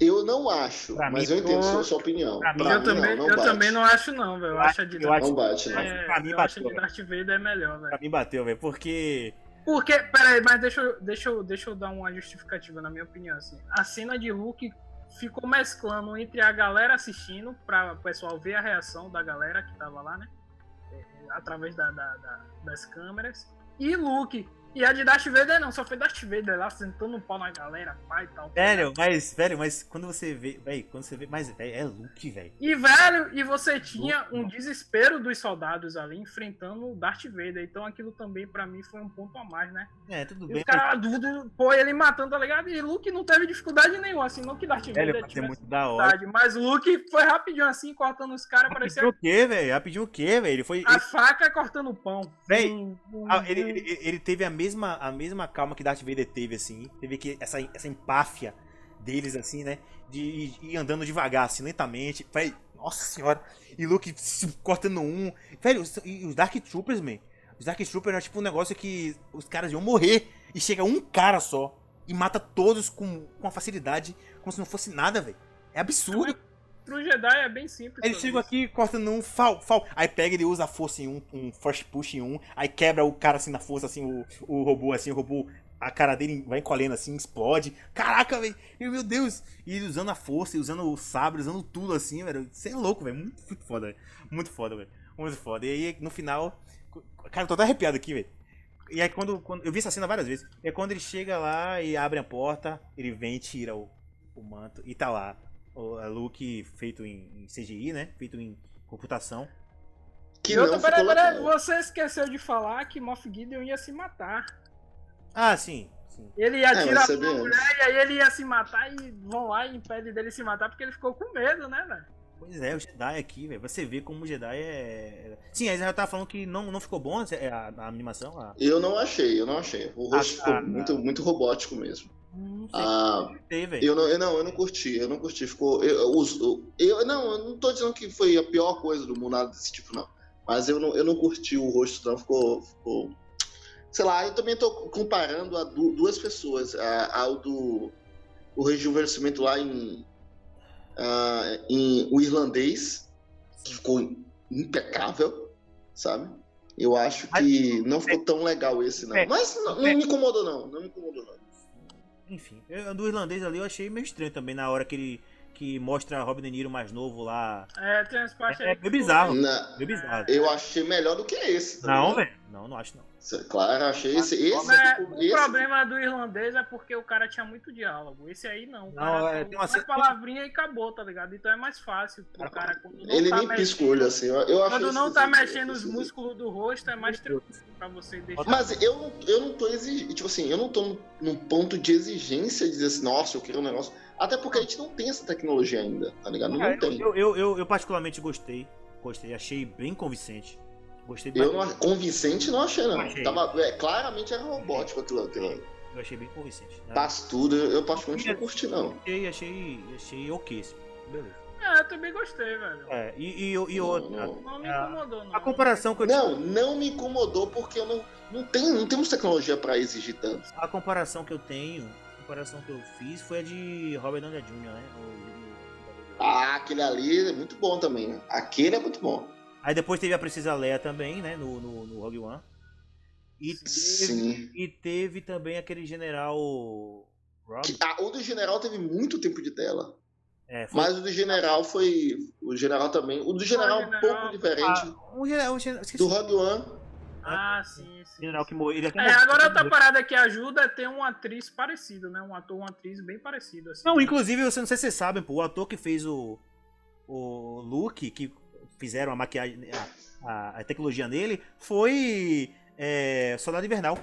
Eu não acho, Pra mas mim, eu entendo tô- sua, sua opinião. pra mim, Pra eu mim, também, não, não eu também não acho, não, velho. Eu acho a de eu acho- Não bate, né? é, pra mim eu bateu, de Darth Vader é melhor, velho. Pra mim bateu, velho, porque Porque, peraí, mas deixa, eu- deixa, eu, deixa eu dar uma justificativa, na minha opinião. Assim. A cena de Luke ficou mesclando entre a galera assistindo, pra o pessoal ver a reação da galera que tava lá, né? Através da, da- da- das câmeras. E Luke. E a de Darth Vader não, só foi Darth Vader lá sentando um pau na galera, pai e tal. Velho, mas, velho, mas quando você vê. Velho, quando você vê. Mas véi, é Luke, velho. E, velho, e você tinha um desespero dos soldados ali enfrentando o Darth Vader. Então aquilo também, pra mim, foi um ponto a mais, né? É, tudo E bem. o cara, tudo, pô, ele matando, tá ligado? E Luke não teve dificuldade nenhuma, assim, não que Darth Velho, Vader tivesse muito da hora. mas Luke foi rapidinho assim, cortando os caras, parecia Rapidinho o quê, velho? Rapidinho o quê, velho? Ele foi. a faca cortando o pão. Hum, hum, Ah, ele, hum. ele, ele teve a mesma, a mesma calma que Darth Vader teve, assim. Teve que, essa, essa empáfia deles, assim, né? De ir- andando devagar, assim, lentamente. Nossa senhora. E Luke cortando um. Velho, e os Dark Troopers, man. Os Dark Troopers é tipo um negócio que os caras iam morrer. E chega um cara só. E mata todos com, com uma facilidade. Como se não fosse nada, velho. É absurdo. Pro Jedi é bem simples. Ele chega aqui, corta num fal, fal. Aí pega, ele usa a força em um, um first push em um. Aí quebra o cara assim na força, assim, o, o robô, assim, o robô. A cara dele vai encolhendo assim, explode. Caraca, velho. Meu Deus. E ele usando a força, e usando o sabre, usando tudo assim, velho. Você é louco, velho. Muito, muito foda, velho. Muito foda, velho. Muito foda. E aí, no final. Cara, eu tô até arrepiado aqui, velho. E aí quando, quando. Eu vi essa cena várias vezes. Aí quando ele chega lá e abre a porta, ele vem e tira o, o manto. E tá lá. O a Luke feito em, em CGI, né? Feito em computação. Que E outra, peraí, peraí, você esqueceu de falar que Moff Gideon ia se matar. Ah, sim. sim. Ele ia É, atirar você pra vê mulher e aí ele ia se matar e vão lá e impedem dele se matar porque ele ficou com medo, né, velho? Pois é, o Jedi aqui, velho. Você vê como o Jedi é. Sim, aí já tava falando que não, não ficou bom a, a animação. A... Eu não achei, eu não achei. O rosto Ah, ficou ah, muito, muito robótico mesmo. Não Ah, eu não, eu não, eu não curti, eu não curti. Ficou. Eu, eu, eu, não, eu não tô dizendo que foi a pior coisa do mundo, nada desse tipo, não. Mas eu não, eu não curti o rosto, não. Ficou. ficou sei lá, eu também tô comparando a du- duas pessoas. A, ao do. O rejuvenescimento lá em. ah, em o irlandês, que ficou impecável, sabe? Eu acho que não ficou tão legal esse, não. É. Mas não, não me incomodou, não. Não me incomodou, não. Enfim, eu, do irlandês ali eu achei meio estranho também na hora que ele. que mostra Robin De Niro mais novo lá. É, tem umas partes É, aí é bizarro. Na- Meio bizarro. eu achei melhor do que esse. tá Não, velho. Não, não acho não. É Claro, eu achei esse. Esse, Mas tipo, o esse- problema do irlandês é porque o cara tinha muito diálogo. Esse aí não. O Não, cara é, tem uma palavrinha e acabou, tá ligado? Então é mais fácil pro cara não Ele tá nem mexendo- pisca o olho assim. Eu, eu achei Quando não tá esse- mexendo os músculos do rosto, é mais tranquilo pra você deixar. Mas eu não, eu não tô exigindo. Tipo assim, eu não tô num- ponto de exigência de dizer assim, nossa, eu quero um negócio. Até porque a gente não tem essa tecnologia ainda, tá ligado? Não, Cara, tem. eu, eu, eu, eu particularmente gostei. Gostei, achei bem convincente. Gostei Eu não, convincente não achei, não. Achei. Tava, é, claramente era robótico aquilo. aquilo. Eu achei bem convincente. né? Passo tudo, eu, particularmente não curti, não. Achei, achei, achei ok. assim. Beleza. É, eu também gostei, velho. É, e, e, e Não, outra. não. Não me incomodou, não. A comparação que eu Não, não me incomodou porque eu não, não, tem, não temos tecnologia pra exigir tanto. A comparação que eu tenho, a comparação que eu fiz foi a de Robert Downey Jr., né? O- o- Ah, aquele ali é muito bom também. Aquele é muito bom. Aí depois teve a Precisa Leia também, né? No, no, no Rogue One. E teve, Sim. e teve também aquele general Rob. Ah, o do general teve muito tempo de tela. É, foi- Mas o do general foi. O general também. O do general é um pouco diferente. Ah, um general, um. Do Rogue One. Ah, sim, sim. general que morreu. É, agora outra parada que ajuda é ter uma atriz parecida, né? Um ator, uma atriz bem parecido, assim. Não, inclusive, você não sei se vocês sabem, pô, o ator que fez o, o Luke, que fizeram a maquiagem, a, a- tecnologia nele, foi é, Soldado Invernal.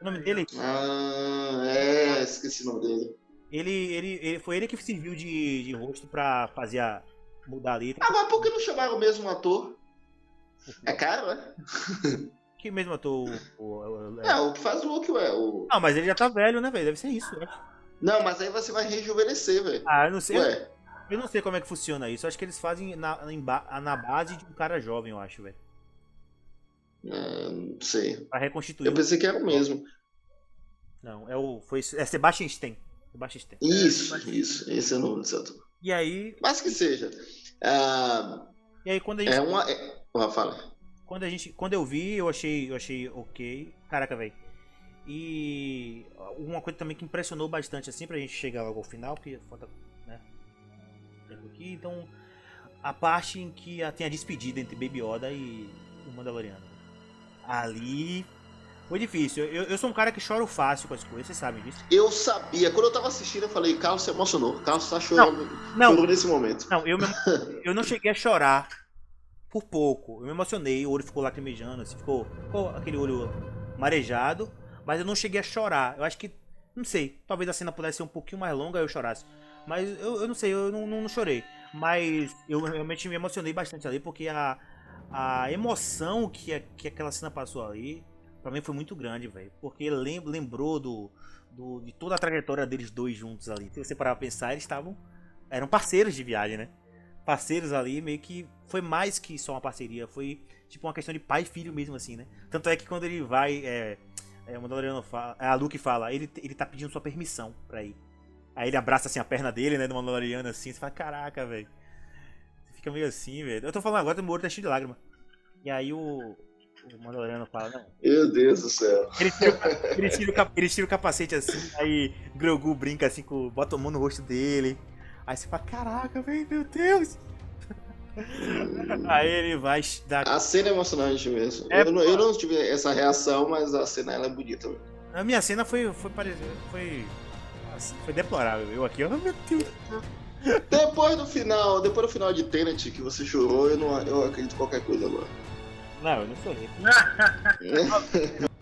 O nome dele, Ah, é. Esqueci o nome dele. ele, ele, ele foi ele que serviu de, de rosto pra fazer a mudar a letra. Ah, mas por que não chamaram o mesmo ator? É caro, né? Que mesmo ator. O, o- o- É, o que faz o Luke, ué. O... Não, mas ele já tá velho, né, velho? Deve ser isso, né? Não, mas aí você vai rejuvenescer, velho. Ah, eu não sei. Ué, Eu não sei como é que funciona isso. Eu acho que eles fazem na, na base de um cara jovem, eu acho, velho. é, não sei. Pra reconstituir. Eu pensei que era o mesmo. Não, é o. Foi, é Sebastian Stan. Sebastian Stan. Isso, isso. Esse é o nome desse ator. E aí. Mas que seja. Ah, E aí quando a gente. é uma. É... Fala. Quando a gente. Quando eu vi, eu achei. Eu achei ok. Caraca, velho. E uma coisa também que impressionou bastante, assim, pra gente chegar logo ao final, porque falta, aqui, então. A parte em que tem a despedida entre Baby Yoda e o Mandaloriano. Ali. Foi difícil. Eu, eu sou um cara que choro fácil com as coisas, vocês sabem disso. Eu sabia, quando eu tava assistindo, eu falei, Carlos se emocionou. Carlos tá chorando. Não, chorou nesse momento. Não, eu, eu não cheguei a chorar por pouco. Eu me emocionei, o olho ficou lacrimejando, assim, ficou, ficou aquele olho marejado, mas eu não cheguei a chorar. Eu acho que, não sei, talvez a cena pudesse ser um pouquinho mais longa e eu chorasse. Mas eu, eu não sei, eu não, não, não chorei. Mas eu realmente me emocionei bastante ali, porque a, a emoção que, a- que aquela cena passou ali, pra mim foi muito grande, velho. Porque lem- lembrou do, do, de toda a trajetória deles dois juntos ali. Se você parar pra pensar, eles estavam. Eram parceiros de viagem, né? Parceiros ali, meio que. Foi mais que só uma parceria. Foi tipo uma questão de pai e filho mesmo, assim, né? Tanto é que quando ele vai. É, é, o Mandaloriano fala. A Luke fala, ele, ele tá pedindo sua permissão pra ir. Aí ele abraça assim a perna dele, né? Do Mandaloriano assim. Você fala, caraca, velho. Você fica meio assim, velho. Eu tô falando agora, meu olho tá cheio de lágrima. E aí o. O Mandaloriano fala, não. Meu Deus do céu. Ele tira, o- ele, tira o, ele tira o capacete assim, aí Grogu brinca assim, com, bota a mão no rosto dele. Aí você fala, caraca, velho, meu Deus! aí ele vai dar. A cena é emocionante mesmo. É, eu, não, eu não tive essa reação, mas a cena ela é bonita. A minha cena foi. Foi parecida. Foi. Assim, foi deplorável. Eu aqui, oh meu Deus. Depois do final, depois do final de Tenet que você chorou, eu não eu acredito em qualquer coisa agora. Não, eu não chorei.